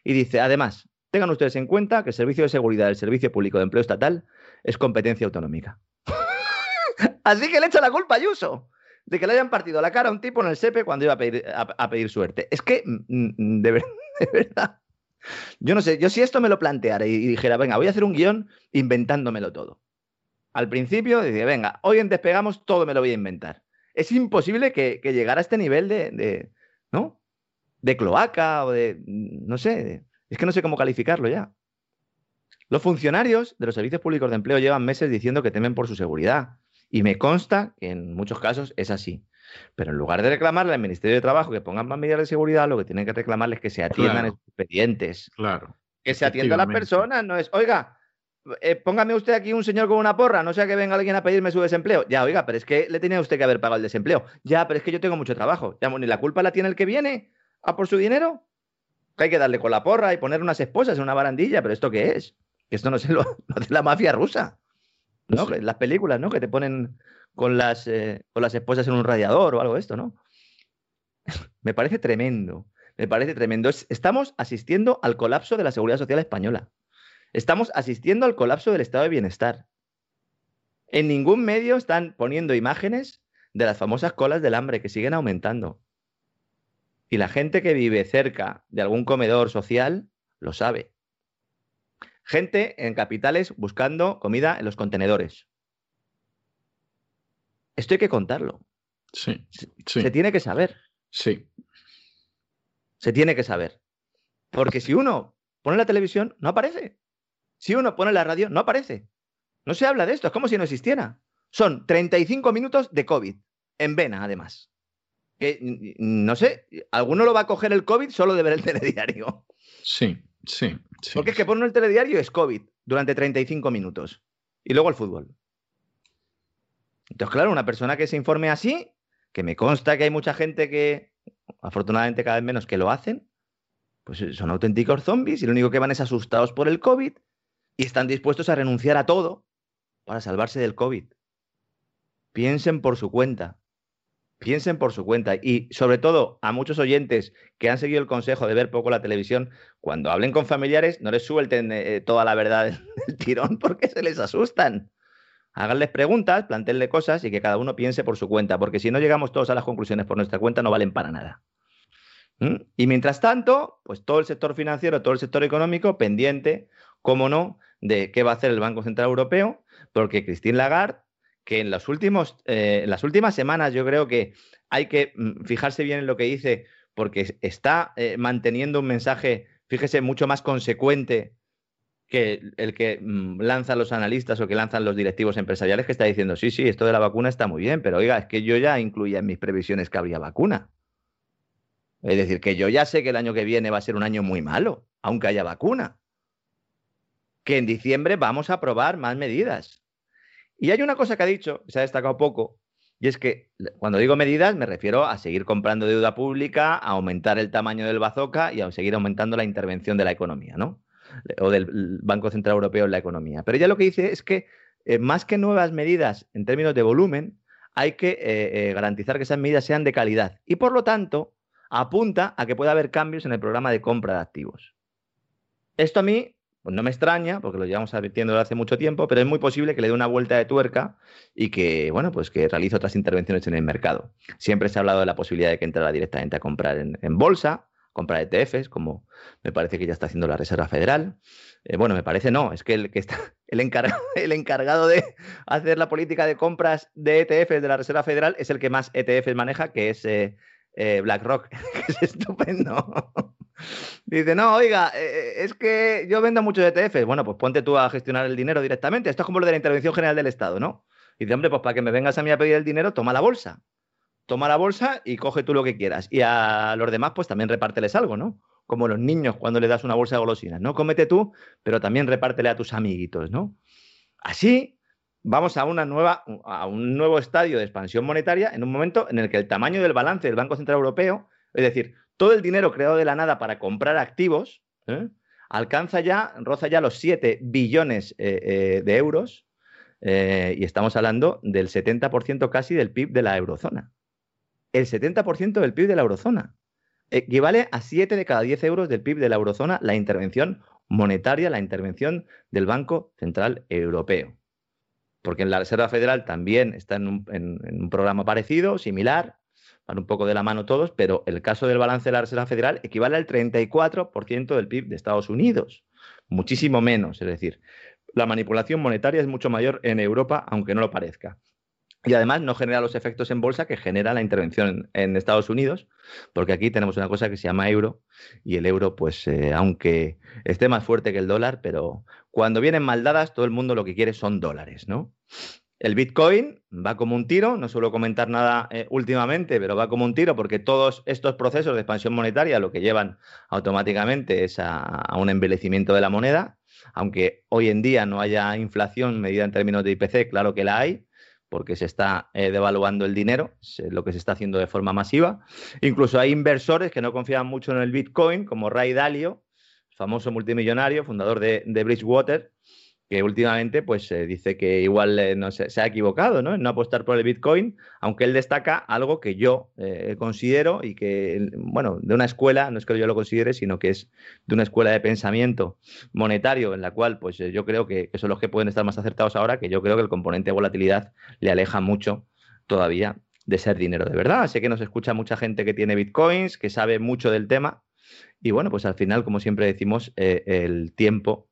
Y dice, además, tengan ustedes en cuenta que el Servicio de Seguridad del Servicio Público de Empleo Estatal es competencia autonómica. Así que le echa la culpa a Ayuso de que le hayan partido la cara a un tipo en el SEPE cuando iba a pedir, a, pedir suerte. Es que, mm, mm, de, de, verdad, yo no sé, yo si esto me lo planteara y dijera, venga, voy a hacer un guion inventándomelo todo al principio, dice, venga, hoy en Despegamos todo me lo voy a inventar. Es imposible que, llegara a este nivel de, ¿no? De cloaca o de, no sé, es que no sé cómo calificarlo ya. Los funcionarios de los servicios públicos de empleo llevan meses diciendo que temen por su seguridad. Y me consta que en muchos casos es así. Pero en lugar de reclamarle al Ministerio de Trabajo que pongan más medidas de seguridad, lo que tienen que reclamarles es que se atiendan expedientes. Claro. Que se atienda a las personas, no es, oiga, eh, póngame usted aquí un señor con una porra, no sea que venga alguien a pedirme su desempleo. Ya, oiga, pero es que le tenía usted que haber pagado el desempleo. Ya, pero es que yo tengo mucho trabajo. Ya, ni la culpa la tiene el que viene a por su dinero. hay que darle con la porra y poner unas esposas en una barandilla, pero ¿esto qué es? Esto no sé lo, de la mafia rusa. ¿no? Las películas, ¿no? Que te ponen con las, eh, con las esposas en un radiador o algo de esto, ¿no? me parece tremendo, me parece tremendo. Estamos asistiendo al colapso de la seguridad social española. Estamos asistiendo al colapso del estado de bienestar. En ningún medio están poniendo imágenes de las famosas colas del hambre que siguen aumentando. Y la gente que vive cerca de algún comedor social lo sabe. Gente en capitales buscando comida en los contenedores. Esto hay que contarlo. Sí, Se tiene que saber. Sí. Se tiene que saber. Porque si uno pone la televisión, no aparece. Si uno pone la radio, no aparece. No se habla de esto, es como si no existiera. Son 35 minutos de COVID, en vena además. Que, no sé, alguno lo va a coger el COVID solo de ver el telediario. Sí, sí. sí Porque es que poner el telediario es COVID durante 35 minutos. Y luego el fútbol. Entonces, claro, una persona que se informe así, que me consta que hay mucha gente que, afortunadamente cada vez menos, que lo hacen, pues son auténticos zombies y lo único que van es asustados por el COVID y están dispuestos a renunciar a todo para salvarse del COVID. Piensen por su cuenta. Piensen por su cuenta. Y sobre todo a muchos oyentes que han seguido el consejo de ver poco la televisión, cuando hablen con familiares, no les suelten eh, toda la verdad del tirón porque se les asustan. Háganles preguntas, planteenle cosas y que cada uno piense por su cuenta, porque si no llegamos todos a las conclusiones por nuestra cuenta no valen para nada. ¿Mm? Y mientras tanto, pues todo el sector financiero, todo el sector económico pendiente, cómo no, de qué va a hacer el Banco Central Europeo, porque Christine Lagarde, que en, los últimos, eh, las últimas semanas yo creo que hay que mm, fijarse bien en lo que dice, porque está eh, manteniendo un mensaje, fíjese, mucho más consecuente que el que mm, lanzan los analistas o que lanzan los directivos empresariales, que está diciendo, sí, sí, esto de la vacuna está muy bien, pero oiga, es que yo ya incluía en mis previsiones que habría vacuna. Es decir, que yo ya sé que el año que viene va a ser un año muy malo, aunque haya vacuna que en diciembre vamos a aprobar más medidas. Y hay una cosa que ha dicho, se ha destacado poco, y es que cuando digo medidas me refiero a seguir comprando deuda pública, a aumentar el tamaño del bazooka y a seguir aumentando la intervención de la economía, ¿no? O del Banco Central Europeo en la economía. Pero ella lo que dice es que eh, más que nuevas medidas en términos de volumen, hay que eh, eh, garantizar que esas medidas sean de calidad. Y por lo tanto, apunta a que pueda haber cambios en el programa de compra de activos. Esto a mí pues no me extraña, porque lo llevamos advirtiendo desde hace mucho tiempo, pero es muy posible que le dé una vuelta de tuerca y que, bueno, pues que realice otras intervenciones en el mercado. Siempre se ha hablado de la posibilidad de que entrara directamente a comprar en, bolsa, comprar ETFs, como me parece que ya está haciendo la Reserva Federal. Eh, bueno, me parece no, es que el que está el encargado, de hacer la política de compras de ETFs de la Reserva Federal es el que más ETFs maneja, que es eh, eh, BlackRock, que es estupendo. Dice, no, oiga, eh, eh, es que yo vendo muchos ETFs. Bueno, pues ponte tú a gestionar el dinero directamente. Esto es como lo de la intervención general del Estado, ¿no? Dice, hombre, pues para que me vengas a mí a pedir el dinero, toma la bolsa. Toma la bolsa y coge tú lo que quieras. Y a los demás, pues también repárteles algo, ¿no? Como los niños cuando le das una bolsa de golosinas, ¿no? Cómete tú, pero también repártele a tus amiguitos, ¿no? Así vamos a, una nueva, a un nuevo estadio de expansión monetaria en un momento en el que el tamaño del balance del Banco Central Europeo, es decir, todo el dinero creado de la nada para comprar activos ¿eh? alcanza ya, roza ya los 7 billones eh, eh, de euros y estamos hablando del 70% casi del PIB de la eurozona. El 70% del PIB de la eurozona. Equivale a 7 de cada 10 euros del PIB de la eurozona la intervención monetaria, la intervención del Banco Central Europeo. Porque en la Reserva Federal también está en un programa parecido, similar, van un poco de la mano todos, pero el caso del balance de la Reserva Federal equivale al 34% del PIB de Estados Unidos, muchísimo menos, es decir, la manipulación monetaria es mucho mayor en Europa, aunque no lo parezca. Y además no genera los efectos en bolsa que genera la intervención en, Estados Unidos, porque aquí tenemos una cosa que se llama euro, y el euro, pues, eh, aunque esté más fuerte que el dólar, pero cuando vienen mal dadas, todo el mundo lo que quiere son dólares, ¿no? El Bitcoin va como un tiro, no suelo comentar nada eh, últimamente, pero va como un tiro porque todos estos procesos de expansión monetaria lo que llevan automáticamente es a, un envelecimiento de la moneda, aunque hoy en día no haya inflación medida en términos de IPC, claro que la hay, porque se está eh, devaluando el dinero, lo que se está haciendo de forma masiva. Incluso hay inversores que no confían mucho en el Bitcoin, como Ray Dalio, famoso multimillonario, fundador de, de Bridgewater, que últimamente pues dice que igual eh, no se, ha equivocado ¿no? en no apostar por el Bitcoin, aunque él destaca algo que yo eh, considero y que, bueno, de una escuela, no es que yo lo considere, sino que es de una escuela de pensamiento monetario en la cual pues eh, yo creo que, que son los que pueden estar más acertados ahora, que yo creo que el componente de volatilidad le aleja mucho todavía de ser dinero de verdad. Sé que nos escucha mucha gente que tiene Bitcoins, que sabe mucho del tema y bueno, pues al final, como siempre decimos, el tiempo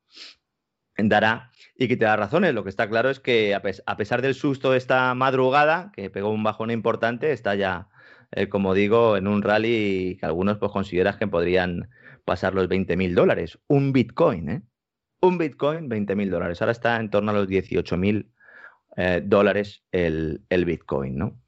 dará y que te da razones. Lo que está claro es que a, pesar del susto de esta madrugada, que pegó un bajón importante, está ya, eh, como digo, en un rally que algunos pues consideras que podrían pasar los 20 mil dólares. Un Bitcoin, ¿eh? Un Bitcoin, 20 mil dólares. Ahora está en torno a los 18 mil eh, dólares el, Bitcoin, ¿no?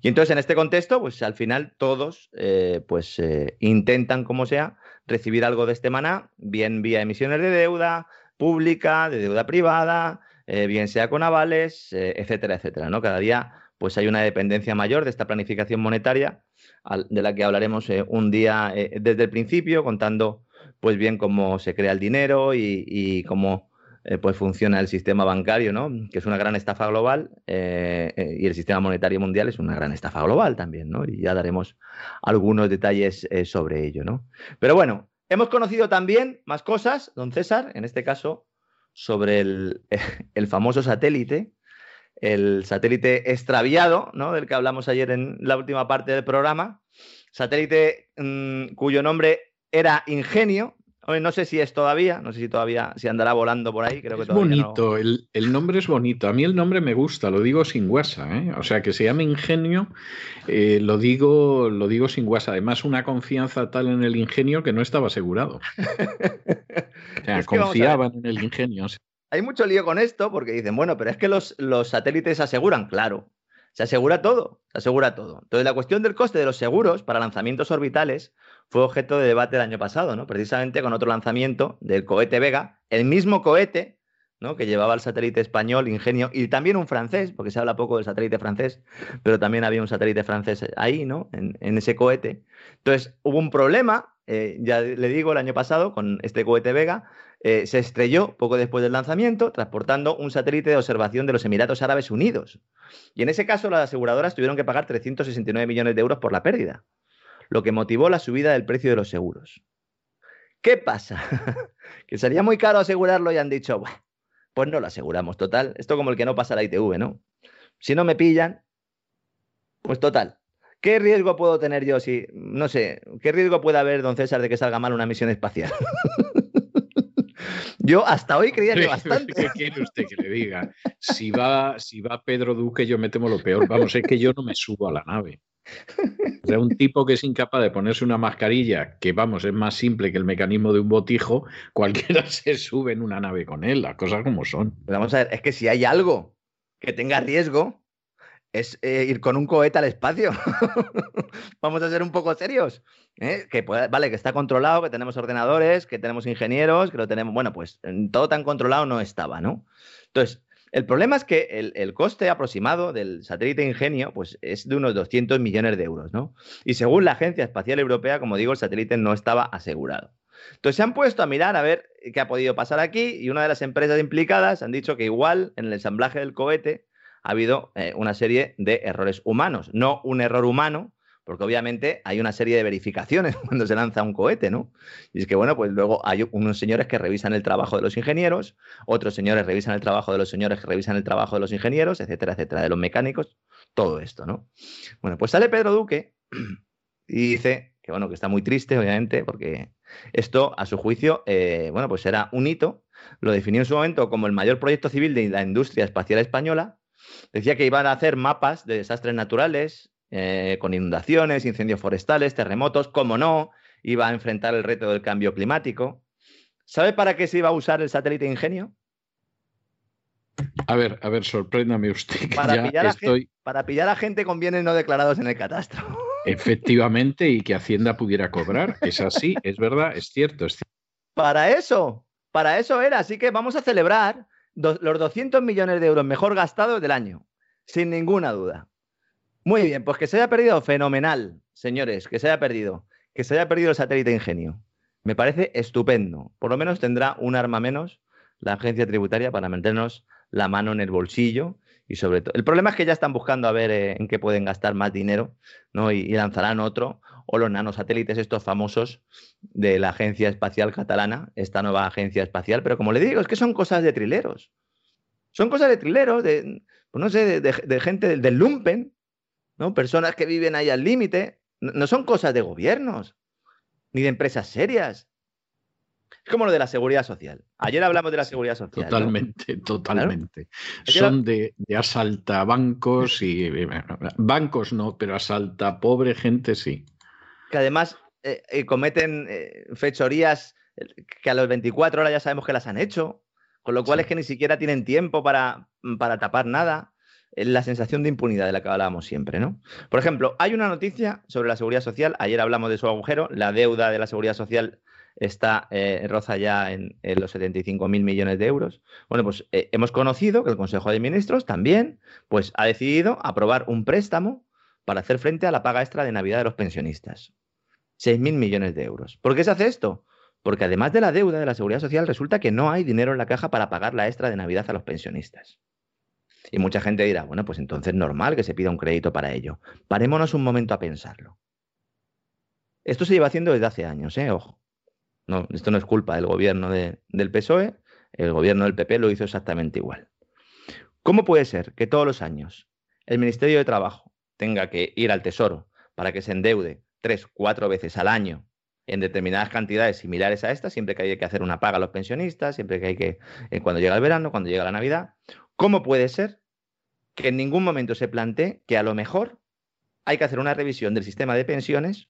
Y entonces en este contexto, pues al final todos eh, pues intentan, como sea, recibir algo de este maná, bien vía emisiones de deuda, pública, de deuda privada, eh, bien sea con avales, eh, etcétera, etcétera. ¿no? Cada día pues hay una dependencia mayor de esta planificación monetaria, de la que hablaremos eh, un día desde el principio, contando pues bien cómo se crea el dinero y, cómo pues funciona el sistema bancario, ¿no? que es una gran estafa global, y el sistema monetario mundial es una gran estafa global también, ¿no? y ya daremos algunos detalles sobre ello. ¿no? Pero bueno, Hemos conocido también más cosas, don César, en este caso, sobre el, famoso satélite, el satélite extraviado, ¿no? Del que hablamos ayer en la última parte del programa. Satélite mm, cuyo nombre era Ingenio, no sé si es todavía, no sé si todavía, si andará volando por ahí. Creo que es bonito, el, nombre es bonito. A mí el nombre me gusta, lo digo sin guasa. ¿eh? O sea, que se llama Ingenio, eh, lo, digo, lo digo sin guasa. Además, una confianza tal en el ingenio que no estaba asegurado. o sea, confiaban en el ingenio. Hay mucho lío con esto porque dicen, bueno, pero es que los, los satélites aseguran, claro. Se asegura todo, se asegura todo. Entonces, la cuestión del coste de los seguros para lanzamientos orbitales fue objeto de debate el año pasado, ¿no? Precisamente con otro lanzamiento del cohete Vega, el mismo cohete ¿no? que llevaba el satélite español Ingenio y también un francés, porque se habla poco del satélite francés, pero también había un satélite francés ahí, ¿no? En, ese cohete. Entonces, hubo un problema, eh, ya le digo, el año pasado con este cohete Vega, eh, se estrelló poco después del lanzamiento, transportando un satélite de observación de los Emiratos Árabes Unidos. Y en ese caso, las aseguradoras tuvieron que pagar 369 millones de euros por la pérdida, lo que motivó la subida del precio de los seguros. ¿Qué pasa? que sería muy caro asegurarlo y han dicho, pues no lo aseguramos, total. Esto como el que no pasa la ITV, ¿no? Si no me pillan, pues total. ¿Qué riesgo puedo tener yo si, no sé, qué riesgo puede haber, don César, de que salga mal una misión espacial? Yo hasta hoy creía que bastante. ¿Qué quiere usted que le diga? Si va, si va Pedro Duque, yo me temo lo peor. Vamos, es que yo no me subo a la nave. O sea, un tipo que es incapaz de ponerse una mascarilla, que vamos, es más simple que el mecanismo de un botijo, cualquiera se sube en una nave con él, las cosas como son. vamos a ver, es que si hay algo que tenga riesgo, es eh, ir con un cohete al espacio. Vamos a ser un poco serios. ¿eh? Que vale, que está controlado, que tenemos ordenadores, que tenemos ingenieros, que lo tenemos. Bueno, pues todo tan controlado no estaba, ¿no? Entonces, el problema es que el, coste aproximado del satélite Ingenio pues, es de unos 200 millones de euros, ¿no? Y según la Agencia Espacial Europea, como digo, el satélite no estaba asegurado. Entonces se han puesto a mirar a ver qué ha podido pasar aquí y una de las empresas implicadas han dicho que igual en el ensamblaje del cohete ha habido eh, una serie de errores humanos, no un error humano, porque obviamente hay una serie de verificaciones cuando se lanza un cohete, ¿no? Y es que, bueno, pues luego hay unos señores que revisan el trabajo de los ingenieros, otros señores revisan el trabajo de los señores que revisan el trabajo de los ingenieros, etcétera, etcétera, de los mecánicos, todo esto, ¿no? Bueno, pues sale Pedro Duque y dice que, bueno, que está muy triste, obviamente, porque esto, a su juicio, eh, bueno, pues era un hito, lo definió en su momento como el mayor proyecto civil de la industria espacial española, Decía que iban a hacer mapas de desastres naturales, eh, con inundaciones, incendios forestales, terremotos, como no, iba a enfrentar el reto del cambio climático. ¿Sabe para qué se iba a usar el satélite Ingenio? A ver, a ver, sorpréndame usted. para, pillar gente, para pillar a gente con bienes no declarados en el catastro. Efectivamente, y que Hacienda pudiera cobrar. Es así, es verdad, es cierto, es cierto. Para eso, para eso era. Así que vamos a celebrar los 200 millones de euros mejor gastados del año. sin ninguna duda. Muy bien, pues que se haya perdido, fenomenal, señores, que se haya perdido, que se haya perdido el satélite ingenio. Me parece estupendo. Por lo menos tendrá un arma menos la agencia tributaria para meternos la mano en el bolsillo y sobre todo. El problema es que ya están buscando a ver eh, en qué pueden gastar más dinero, ¿no? Y, lanzarán otro, o los nanosatélites estos famosos de la Agencia Espacial Catalana, esta nueva agencia espacial, pero como le digo, es que son cosas de trileros. Son cosas de trileros, de, pues no sé, de, gente del, lumpen, ¿no? Personas que viven ahí al límite. no son cosas de gobiernos, ni de empresas serias. Es como lo de la seguridad social. Ayer hablamos de la seguridad social. Totalmente, totalmente. Son de, de, asalta bancos y. Bancos no, pero asalta pobre gente sí. Que además eh, eh, cometen fechorías que a los 24 horas ya sabemos que las han hecho, con lo cual es que ni siquiera tienen tiempo para, para tapar nada. La sensación de impunidad de la que hablábamos siempre, ¿no? Por ejemplo, hay una noticia sobre la seguridad social. Ayer hablamos de su agujero. La deuda de la seguridad social está eh, roza ya en, los 75 mil millones de euros. Bueno, pues eh, hemos conocido que el Consejo de Ministros también pues, ha decidido aprobar un préstamo para hacer frente a la paga extra de Navidad de los pensionistas. 6 mil millones de euros. ¿Por qué se hace esto? Porque además de la deuda de la seguridad social, resulta que no hay dinero en la caja para pagar la extra de Navidad a los pensionistas. Y mucha gente dirá, bueno, pues entonces es normal que se pida un crédito para ello. Parémonos un momento a pensarlo. Esto se lleva haciendo desde hace años, ¿eh? Ojo. Esto no es culpa del gobierno del PSOE, el gobierno del PP lo hizo exactamente igual. ¿Cómo puede ser que todos los años el Ministerio de Trabajo tenga que ir al Tesoro para que se endeude tres, cuatro veces al año en determinadas cantidades similares a estas, siempre que hay que hacer una paga a los pensionistas, siempre que hay que, eh, cuando llega el verano, cuando llega la Navidad, ¿cómo puede ser que en ningún momento se plantee que a lo mejor hay que hacer una revisión del sistema de pensiones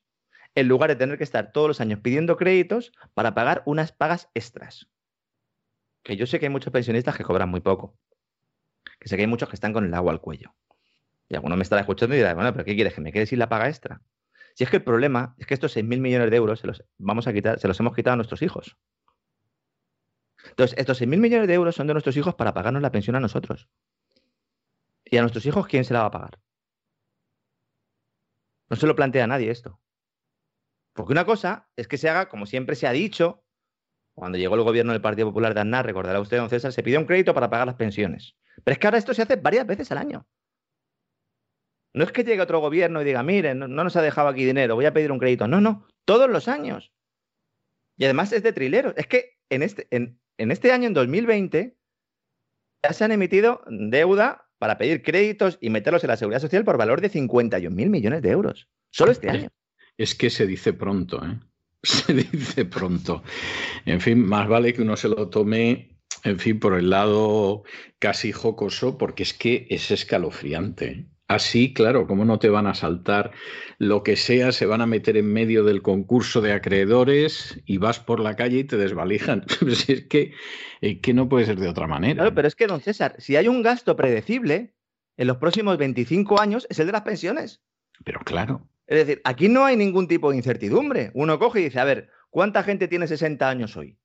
en lugar de tener que estar todos los años pidiendo créditos para pagar unas pagas extras. Que yo sé que hay muchos pensionistas que cobran muy poco. Que sé que hay muchos que están con el agua al cuello. Y alguno me estará escuchando y dirá, bueno, pero ¿qué quieres? ¿Que me quede sin la paga extra? Si es que el problema es que estos 6.000 millones de euros se los, vamos a quitar, se los hemos quitado a nuestros hijos. Entonces, estos 6.000 millones de euros son de nuestros hijos para pagarnos la pensión a nosotros. ¿Y a nuestros hijos quién se la va a pagar? No se lo plantea nadie esto. Porque una cosa es que se haga, como siempre se ha dicho, cuando llegó el gobierno del Partido Popular de Aznar, recordará usted, don César, se pidió un crédito para pagar las pensiones. Pero es que ahora esto se hace varias veces al año. No es que llegue otro gobierno y diga, miren, no, nos ha dejado aquí dinero, voy a pedir un crédito. No, no, todos los años. Y además es de trileros. Es que en este, en, en este año, en 2020, ya se han emitido deuda para pedir créditos y meterlos en la seguridad social por valor de 51 mil millones de euros. Solo este año es que se dice pronto, ¿eh? Se dice pronto. En fin, más vale que uno se lo tome, en fin, por el lado casi jocoso, porque es que es escalofriante. Así, claro, como no te van a saltar lo que sea, se van a meter en medio del concurso de acreedores y vas por la calle y te desvalijan. es que, es que no puede ser de otra manera. Claro, pero es que, don César, si hay un gasto predecible en los próximos 25 años, es el de las pensiones. Pero claro. Es decir, aquí no hay ningún tipo de incertidumbre. Uno coge y dice, a ver, ¿cuánta gente tiene 60 años hoy?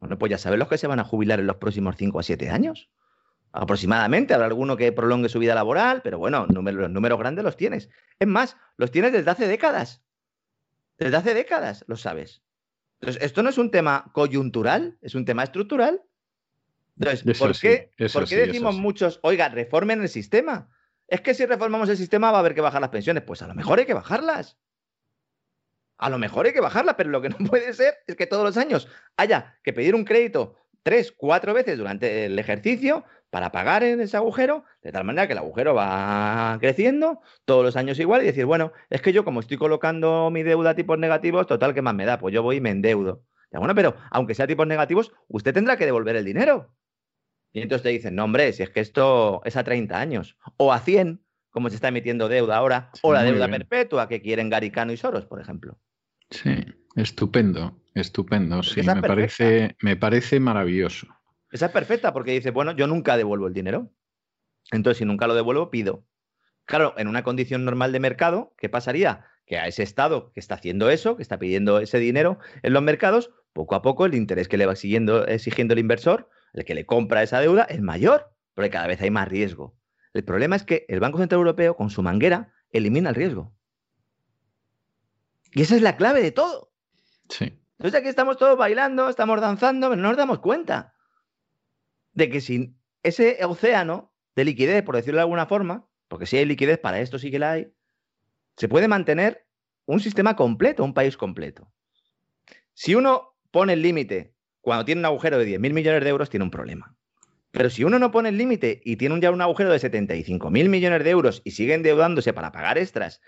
Bueno, pues ya sabes los que se van a jubilar en los próximos 5 a 7 años. Aproximadamente, habrá alguno que prolongue su vida laboral, pero bueno, los números grandes los tienes. Es más, los tienes desde hace décadas. Desde hace décadas, lo sabes. Entonces, esto no es un tema coyuntural, es un tema estructural. Entonces, ¿por qué, ¿por qué decimos muchos, oiga, reformen el sistema? Es que si reformamos el sistema va a haber que bajar las pensiones. Pues a lo mejor hay que bajarlas. A lo mejor hay que bajarlas, pero lo que no puede ser es que todos los años haya que pedir un crédito tres, cuatro veces durante el ejercicio para pagar en ese agujero, de tal manera que el agujero va creciendo todos los años igual y decir, bueno, es que yo como estoy colocando mi deuda a tipos negativos, total, que más me da? Pues yo voy y me endeudo. Ya, bueno, pero aunque sea tipos negativos, usted tendrá que devolver el dinero. Y entonces te dicen, no, hombre, si es que esto es a 30 años, o a 100, como se está emitiendo deuda ahora, o la deuda perpetua que quieren Garicano y Soros, por ejemplo. Sí, estupendo, estupendo, sí, me parece, me parece maravilloso. Esa es perfecta porque dice, bueno, yo nunca devuelvo el dinero. Entonces, si nunca lo devuelvo, pido. Claro, en una condición normal de mercado, ¿qué pasaría? Que a ese Estado que está haciendo eso, que está pidiendo ese dinero en los mercados, poco a poco el interés que le va siguiendo, exigiendo el inversor el que le compra esa deuda es mayor, porque cada vez hay más riesgo. El problema es que el Banco Central Europeo, con su manguera, elimina el riesgo. Y esa es la clave de todo. Sí. Entonces aquí estamos todos bailando, estamos danzando, pero no nos damos cuenta de que sin ese océano de liquidez, por decirlo de alguna forma, porque si hay liquidez para esto sí que la hay, se puede mantener un sistema completo, un país completo. Si uno pone el límite cuando tiene un agujero de 10.000 millones de euros, tiene un problema. Pero si uno no pone el límite y tiene ya un agujero de 75.000 millones de euros y sigue endeudándose para pagar extras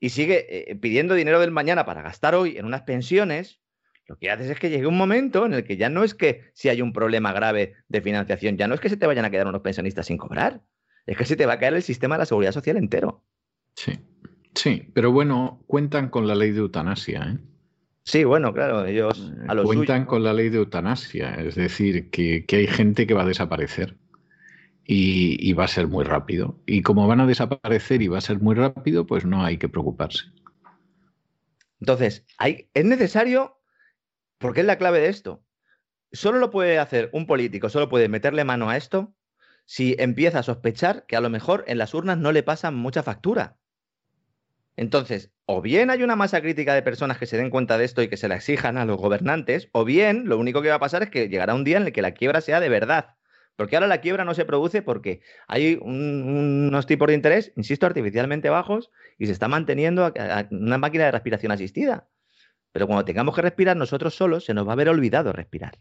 y sigue eh, pidiendo dinero del mañana para gastar hoy en unas pensiones, lo que haces es que llegue un momento en el que ya no es que si hay un problema grave de financiación, ya no es que se te vayan a quedar unos pensionistas sin cobrar, es que se te va a caer el sistema de la seguridad social entero. Sí, sí, pero bueno, cuentan con la ley de eutanasia, ¿eh? Sí, bueno, claro, ellos a los cuentan con la ley de eutanasia, es decir, que, hay gente que va a desaparecer y, va a ser muy rápido. Y como van a desaparecer y va a ser muy rápido, pues no hay que preocuparse. Entonces, hay, es necesario, porque es la clave de esto, solo lo puede hacer un político, solo puede meterle mano a esto si empieza a sospechar que a lo mejor en las urnas no le pasan mucha factura. Entonces, o bien hay una masa crítica de personas que se den cuenta de esto y que se la exijan a los gobernantes, o bien lo único que va a pasar es que llegará un día en el que la quiebra sea de verdad. Porque ahora la quiebra no se produce porque hay unos tipos de interés, insisto, artificialmente bajos y se está manteniendo una máquina de respiración asistida. Pero cuando tengamos que respirar nosotros solos, se nos va a haber olvidado respirar.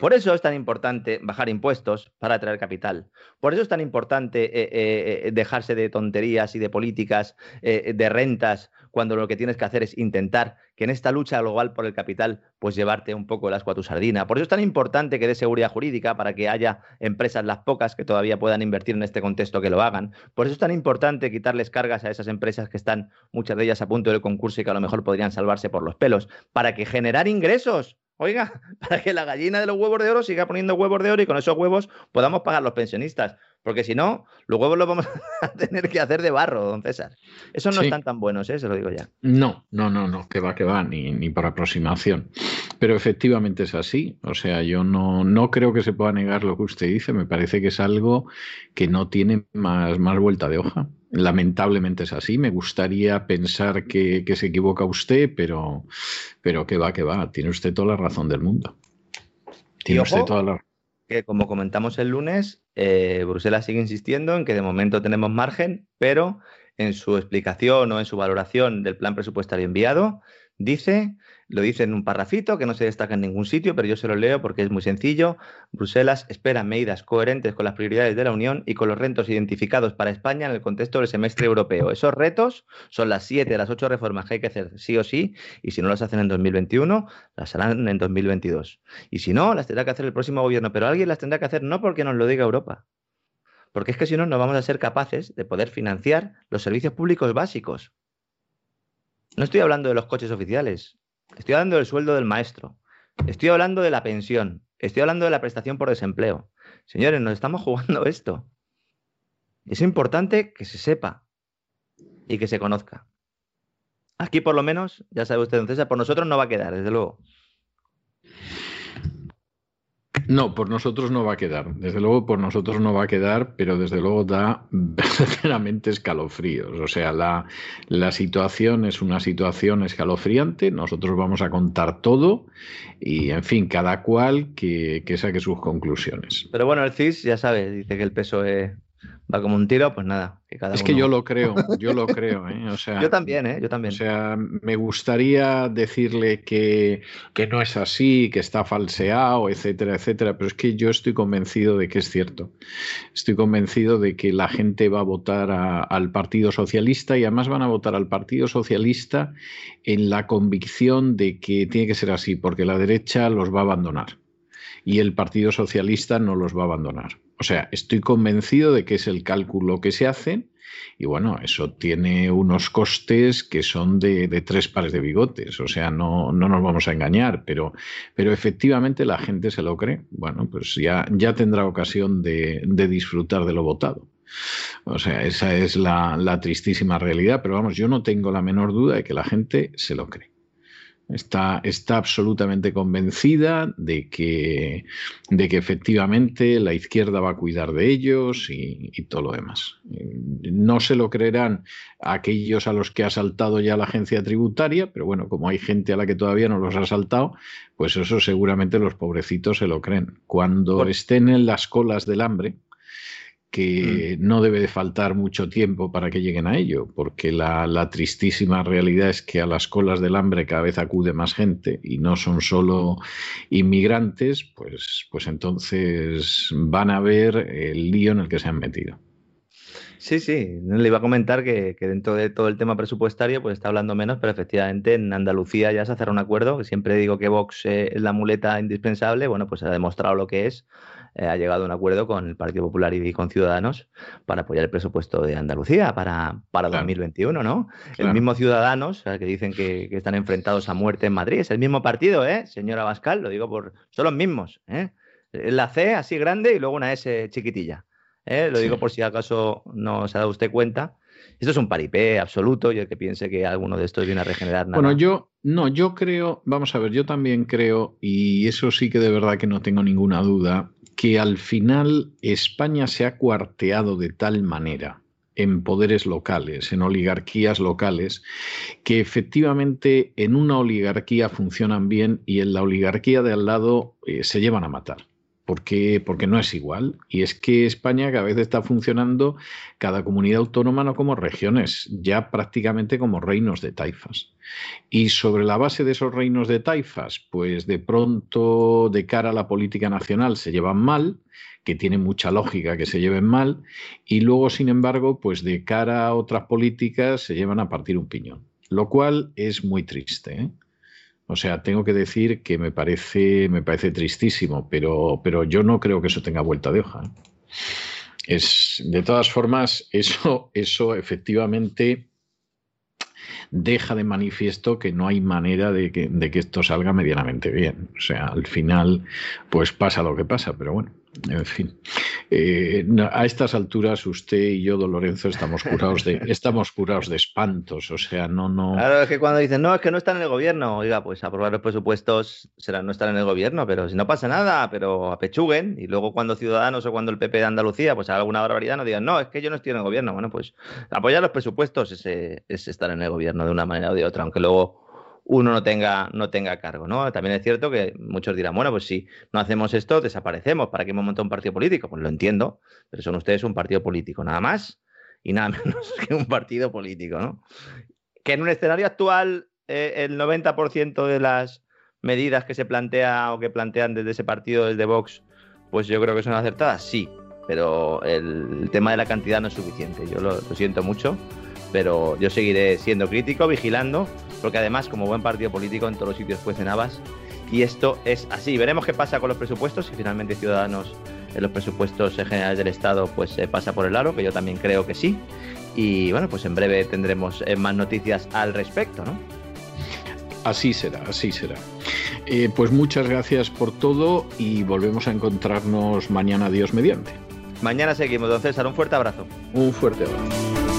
Por eso es tan importante bajar impuestos para atraer capital. Por eso es tan importante eh, eh, eh, dejarse de tonterías y de políticas de rentas cuando lo que tienes que hacer es intentar que en esta lucha global por el capital, pues llevarte un poco el asco a tu sardina. Por eso es tan importante que dé seguridad jurídica para que haya empresas, las pocas que todavía puedan invertir en este contexto, que lo hagan. Por eso es tan importante quitarles cargas a esas empresas que están, muchas de ellas, a punto del concurso y que a lo mejor podrían salvarse por los pelos, para que generar ingresos Oiga, para que la gallina de los huevos de oro siga poniendo huevos de oro y con esos huevos podamos pagar los pensionistas. Porque si no, los huevos los vamos a tener que hacer de barro, don César. Esos no están tan buenos, ¿eh? se lo digo ya. No, no, no, no, que va, que va, ni, ni por aproximación. Pero efectivamente es así. O sea, yo no, no creo que se pueda negar lo que usted dice. Me parece que es algo que no tiene más, más vuelta de hoja. Lamentablemente es así. Me gustaría pensar que, se equivoca usted, pero, pero que va, que va. Tiene usted toda la razón del mundo. Tiene usted toda la que como comentamos el lunes, eh, Bruselas sigue insistiendo en que de momento tenemos margen, pero en su explicación o en su valoración del plan presupuestario enviado, dice lo dice en un parrafito que no se destaca en ningún sitio, pero yo se lo leo porque es muy sencillo. Bruselas espera medidas coherentes con las prioridades de la Unión y con los retos identificados para España en el contexto del semestre europeo. Esos retos son las siete las ocho reformas que hay que hacer sí o sí, y si no las hacen en 2021, las harán en 2022. Y si no, las tendrá que hacer el próximo gobierno, pero alguien las tendrá que hacer no porque nos lo diga Europa, porque es que si no, no vamos a ser capaces de poder financiar los servicios públicos básicos. No estoy hablando de los coches oficiales, Estoy hablando del sueldo del maestro. Estoy hablando de la pensión. Estoy hablando de la prestación por desempleo. Señores, nos estamos jugando esto. Es importante que se sepa y que se conozca. Aquí, por lo menos, ya sabe usted, don César, por nosotros no va a quedar, desde luego. No, por nosotros no va a quedar. Desde luego, por nosotros no va a quedar, pero desde luego da verdaderamente escalofríos. O sea, la, la situación es una situación escalofriante. Nosotros vamos a contar todo y, en fin, cada cual que, que saque sus conclusiones. Pero bueno, el CIS ya sabe, dice que el peso es va como un tiro, pues nada. es que yo lo creo, yo lo creo. ¿eh? O sea, yo también, ¿eh? Yo también. O sea, me gustaría decirle que, que, no es así, que está falseado, etcétera, etcétera, pero es que yo estoy convencido de que es cierto. Estoy convencido de que la gente va a votar al Partido Socialista y además van a votar al Partido Socialista en la convicción de que tiene que ser así, porque la derecha los va a abandonar y el Partido Socialista no los va a abandonar. O sea, estoy convencido de que es el cálculo que se hace y bueno, eso tiene unos costes que son de, tres pares de bigotes. O sea, no, no, nos vamos a engañar, pero, pero efectivamente la gente se lo cree. Bueno, pues ya, ya tendrá ocasión de, disfrutar de lo votado. O sea, esa es la, la tristísima realidad, pero vamos, yo no tengo la menor duda de que la gente se lo cree. Está, está absolutamente convencida de que, de que efectivamente la izquierda va a cuidar de ellos y, todo lo demás. No se lo creerán aquellos a los que ha saltado ya la agencia tributaria, pero bueno, como hay gente a la que todavía no los ha saltado, pues eso seguramente los pobrecitos se lo creen. Cuando estén en las colas del hambre, que mm. no debe de faltar mucho tiempo para que lleguen a ello, porque la, tristísima realidad es que a las colas del hambre cada vez acude más gente y no son solo inmigrantes, pues, pues entonces van a ver el lío en el que se han metido. Sí, sí, le iba a comentar que, dentro de todo el tema presupuestario pues está hablando menos, pero efectivamente en Andalucía ya se cerrado un acuerdo, que siempre digo que Vox es la muleta indispensable, bueno, pues ha demostrado lo que es eh, ha llegado a un acuerdo con el Partido Popular y con Ciudadanos para apoyar el presupuesto de Andalucía para, para 2021, ¿no? El mismo Ciudadanos, que dicen que, están enfrentados a muerte en Madrid, es el mismo partido, ¿eh? Señora Bascal, lo digo por... Son los mismos, ¿eh? La C así grande y luego una S chiquitilla. ¿Eh? Lo digo por si acaso no se ha dado usted cuenta. Esto es un paripé absoluto y el que piense que alguno de estos viene a regenerar nada. Bueno, yo no, yo creo, vamos a ver, yo también creo, y eso sí que de verdad que no tengo ninguna duda, que al final España se ha cuarteado de tal manera en poderes locales, en oligarquías locales, que efectivamente en una oligarquía funcionan bien y en la oligarquía de al lado eh, se llevan a matar porque, porque no es igual. Y es que España cada vez está funcionando cada comunidad autónoma no como regiones, ya prácticamente como reinos de taifas. Y sobre la base de esos reinos de taifas, pues de pronto de cara a la política nacional se llevan mal, que tiene mucha lógica que se lleven mal, y luego, sin embargo, pues de cara a otras políticas se llevan a partir un piñón, lo cual es muy triste. ¿eh? O sea, tengo que decir que me parece, me parece tristísimo, pero, pero yo no creo que eso tenga vuelta de hoja. ¿eh? Es, de todas formas, eso, eso efectivamente deja de manifiesto que no hay manera de que, de que esto salga medianamente bien. O sea, al final, pues pasa lo que pasa, pero bueno. En fin, eh, a estas alturas usted y yo, don Lorenzo, estamos curados de, estamos curados de espantos. O sea, no, no. Claro, es que cuando dicen, no, es que no están en el gobierno, oiga, pues aprobar los presupuestos será no estar en el gobierno, pero si no pasa nada, pero apechuguen. Y luego cuando Ciudadanos o cuando el PP de Andalucía, pues haga alguna barbaridad, no digan, no, es que yo no estoy en el gobierno. Bueno, pues apoyar los presupuestos es, es estar en el gobierno de una manera o de otra, aunque luego uno no tenga, no tenga cargo, ¿no? También es cierto que muchos dirán, bueno, pues si no hacemos esto, desaparecemos, ¿para qué hemos montado un partido político? Pues lo entiendo, pero son ustedes un partido político, nada más y nada menos que un partido político, ¿no? Que en un escenario actual eh, el 90% de las medidas que se plantea o que plantean desde ese partido, desde Vox, pues yo creo que son acertadas, sí, pero el, tema de la cantidad no es suficiente, yo lo siento mucho pero yo seguiré siendo crítico, vigilando, porque además, como buen partido político, en todos los sitios pues habas y esto es así. Veremos qué pasa con los presupuestos, si finalmente Ciudadanos en los presupuestos generales del Estado pues se pasa por el aro, que yo también creo que sí. Y bueno, pues en breve tendremos eh, más noticias al respecto, ¿no? Así será, así será. Eh, pues muchas gracias por todo y volvemos a encontrarnos mañana, Dios mediante. Mañana seguimos, don César. Un fuerte abrazo. Un fuerte abrazo.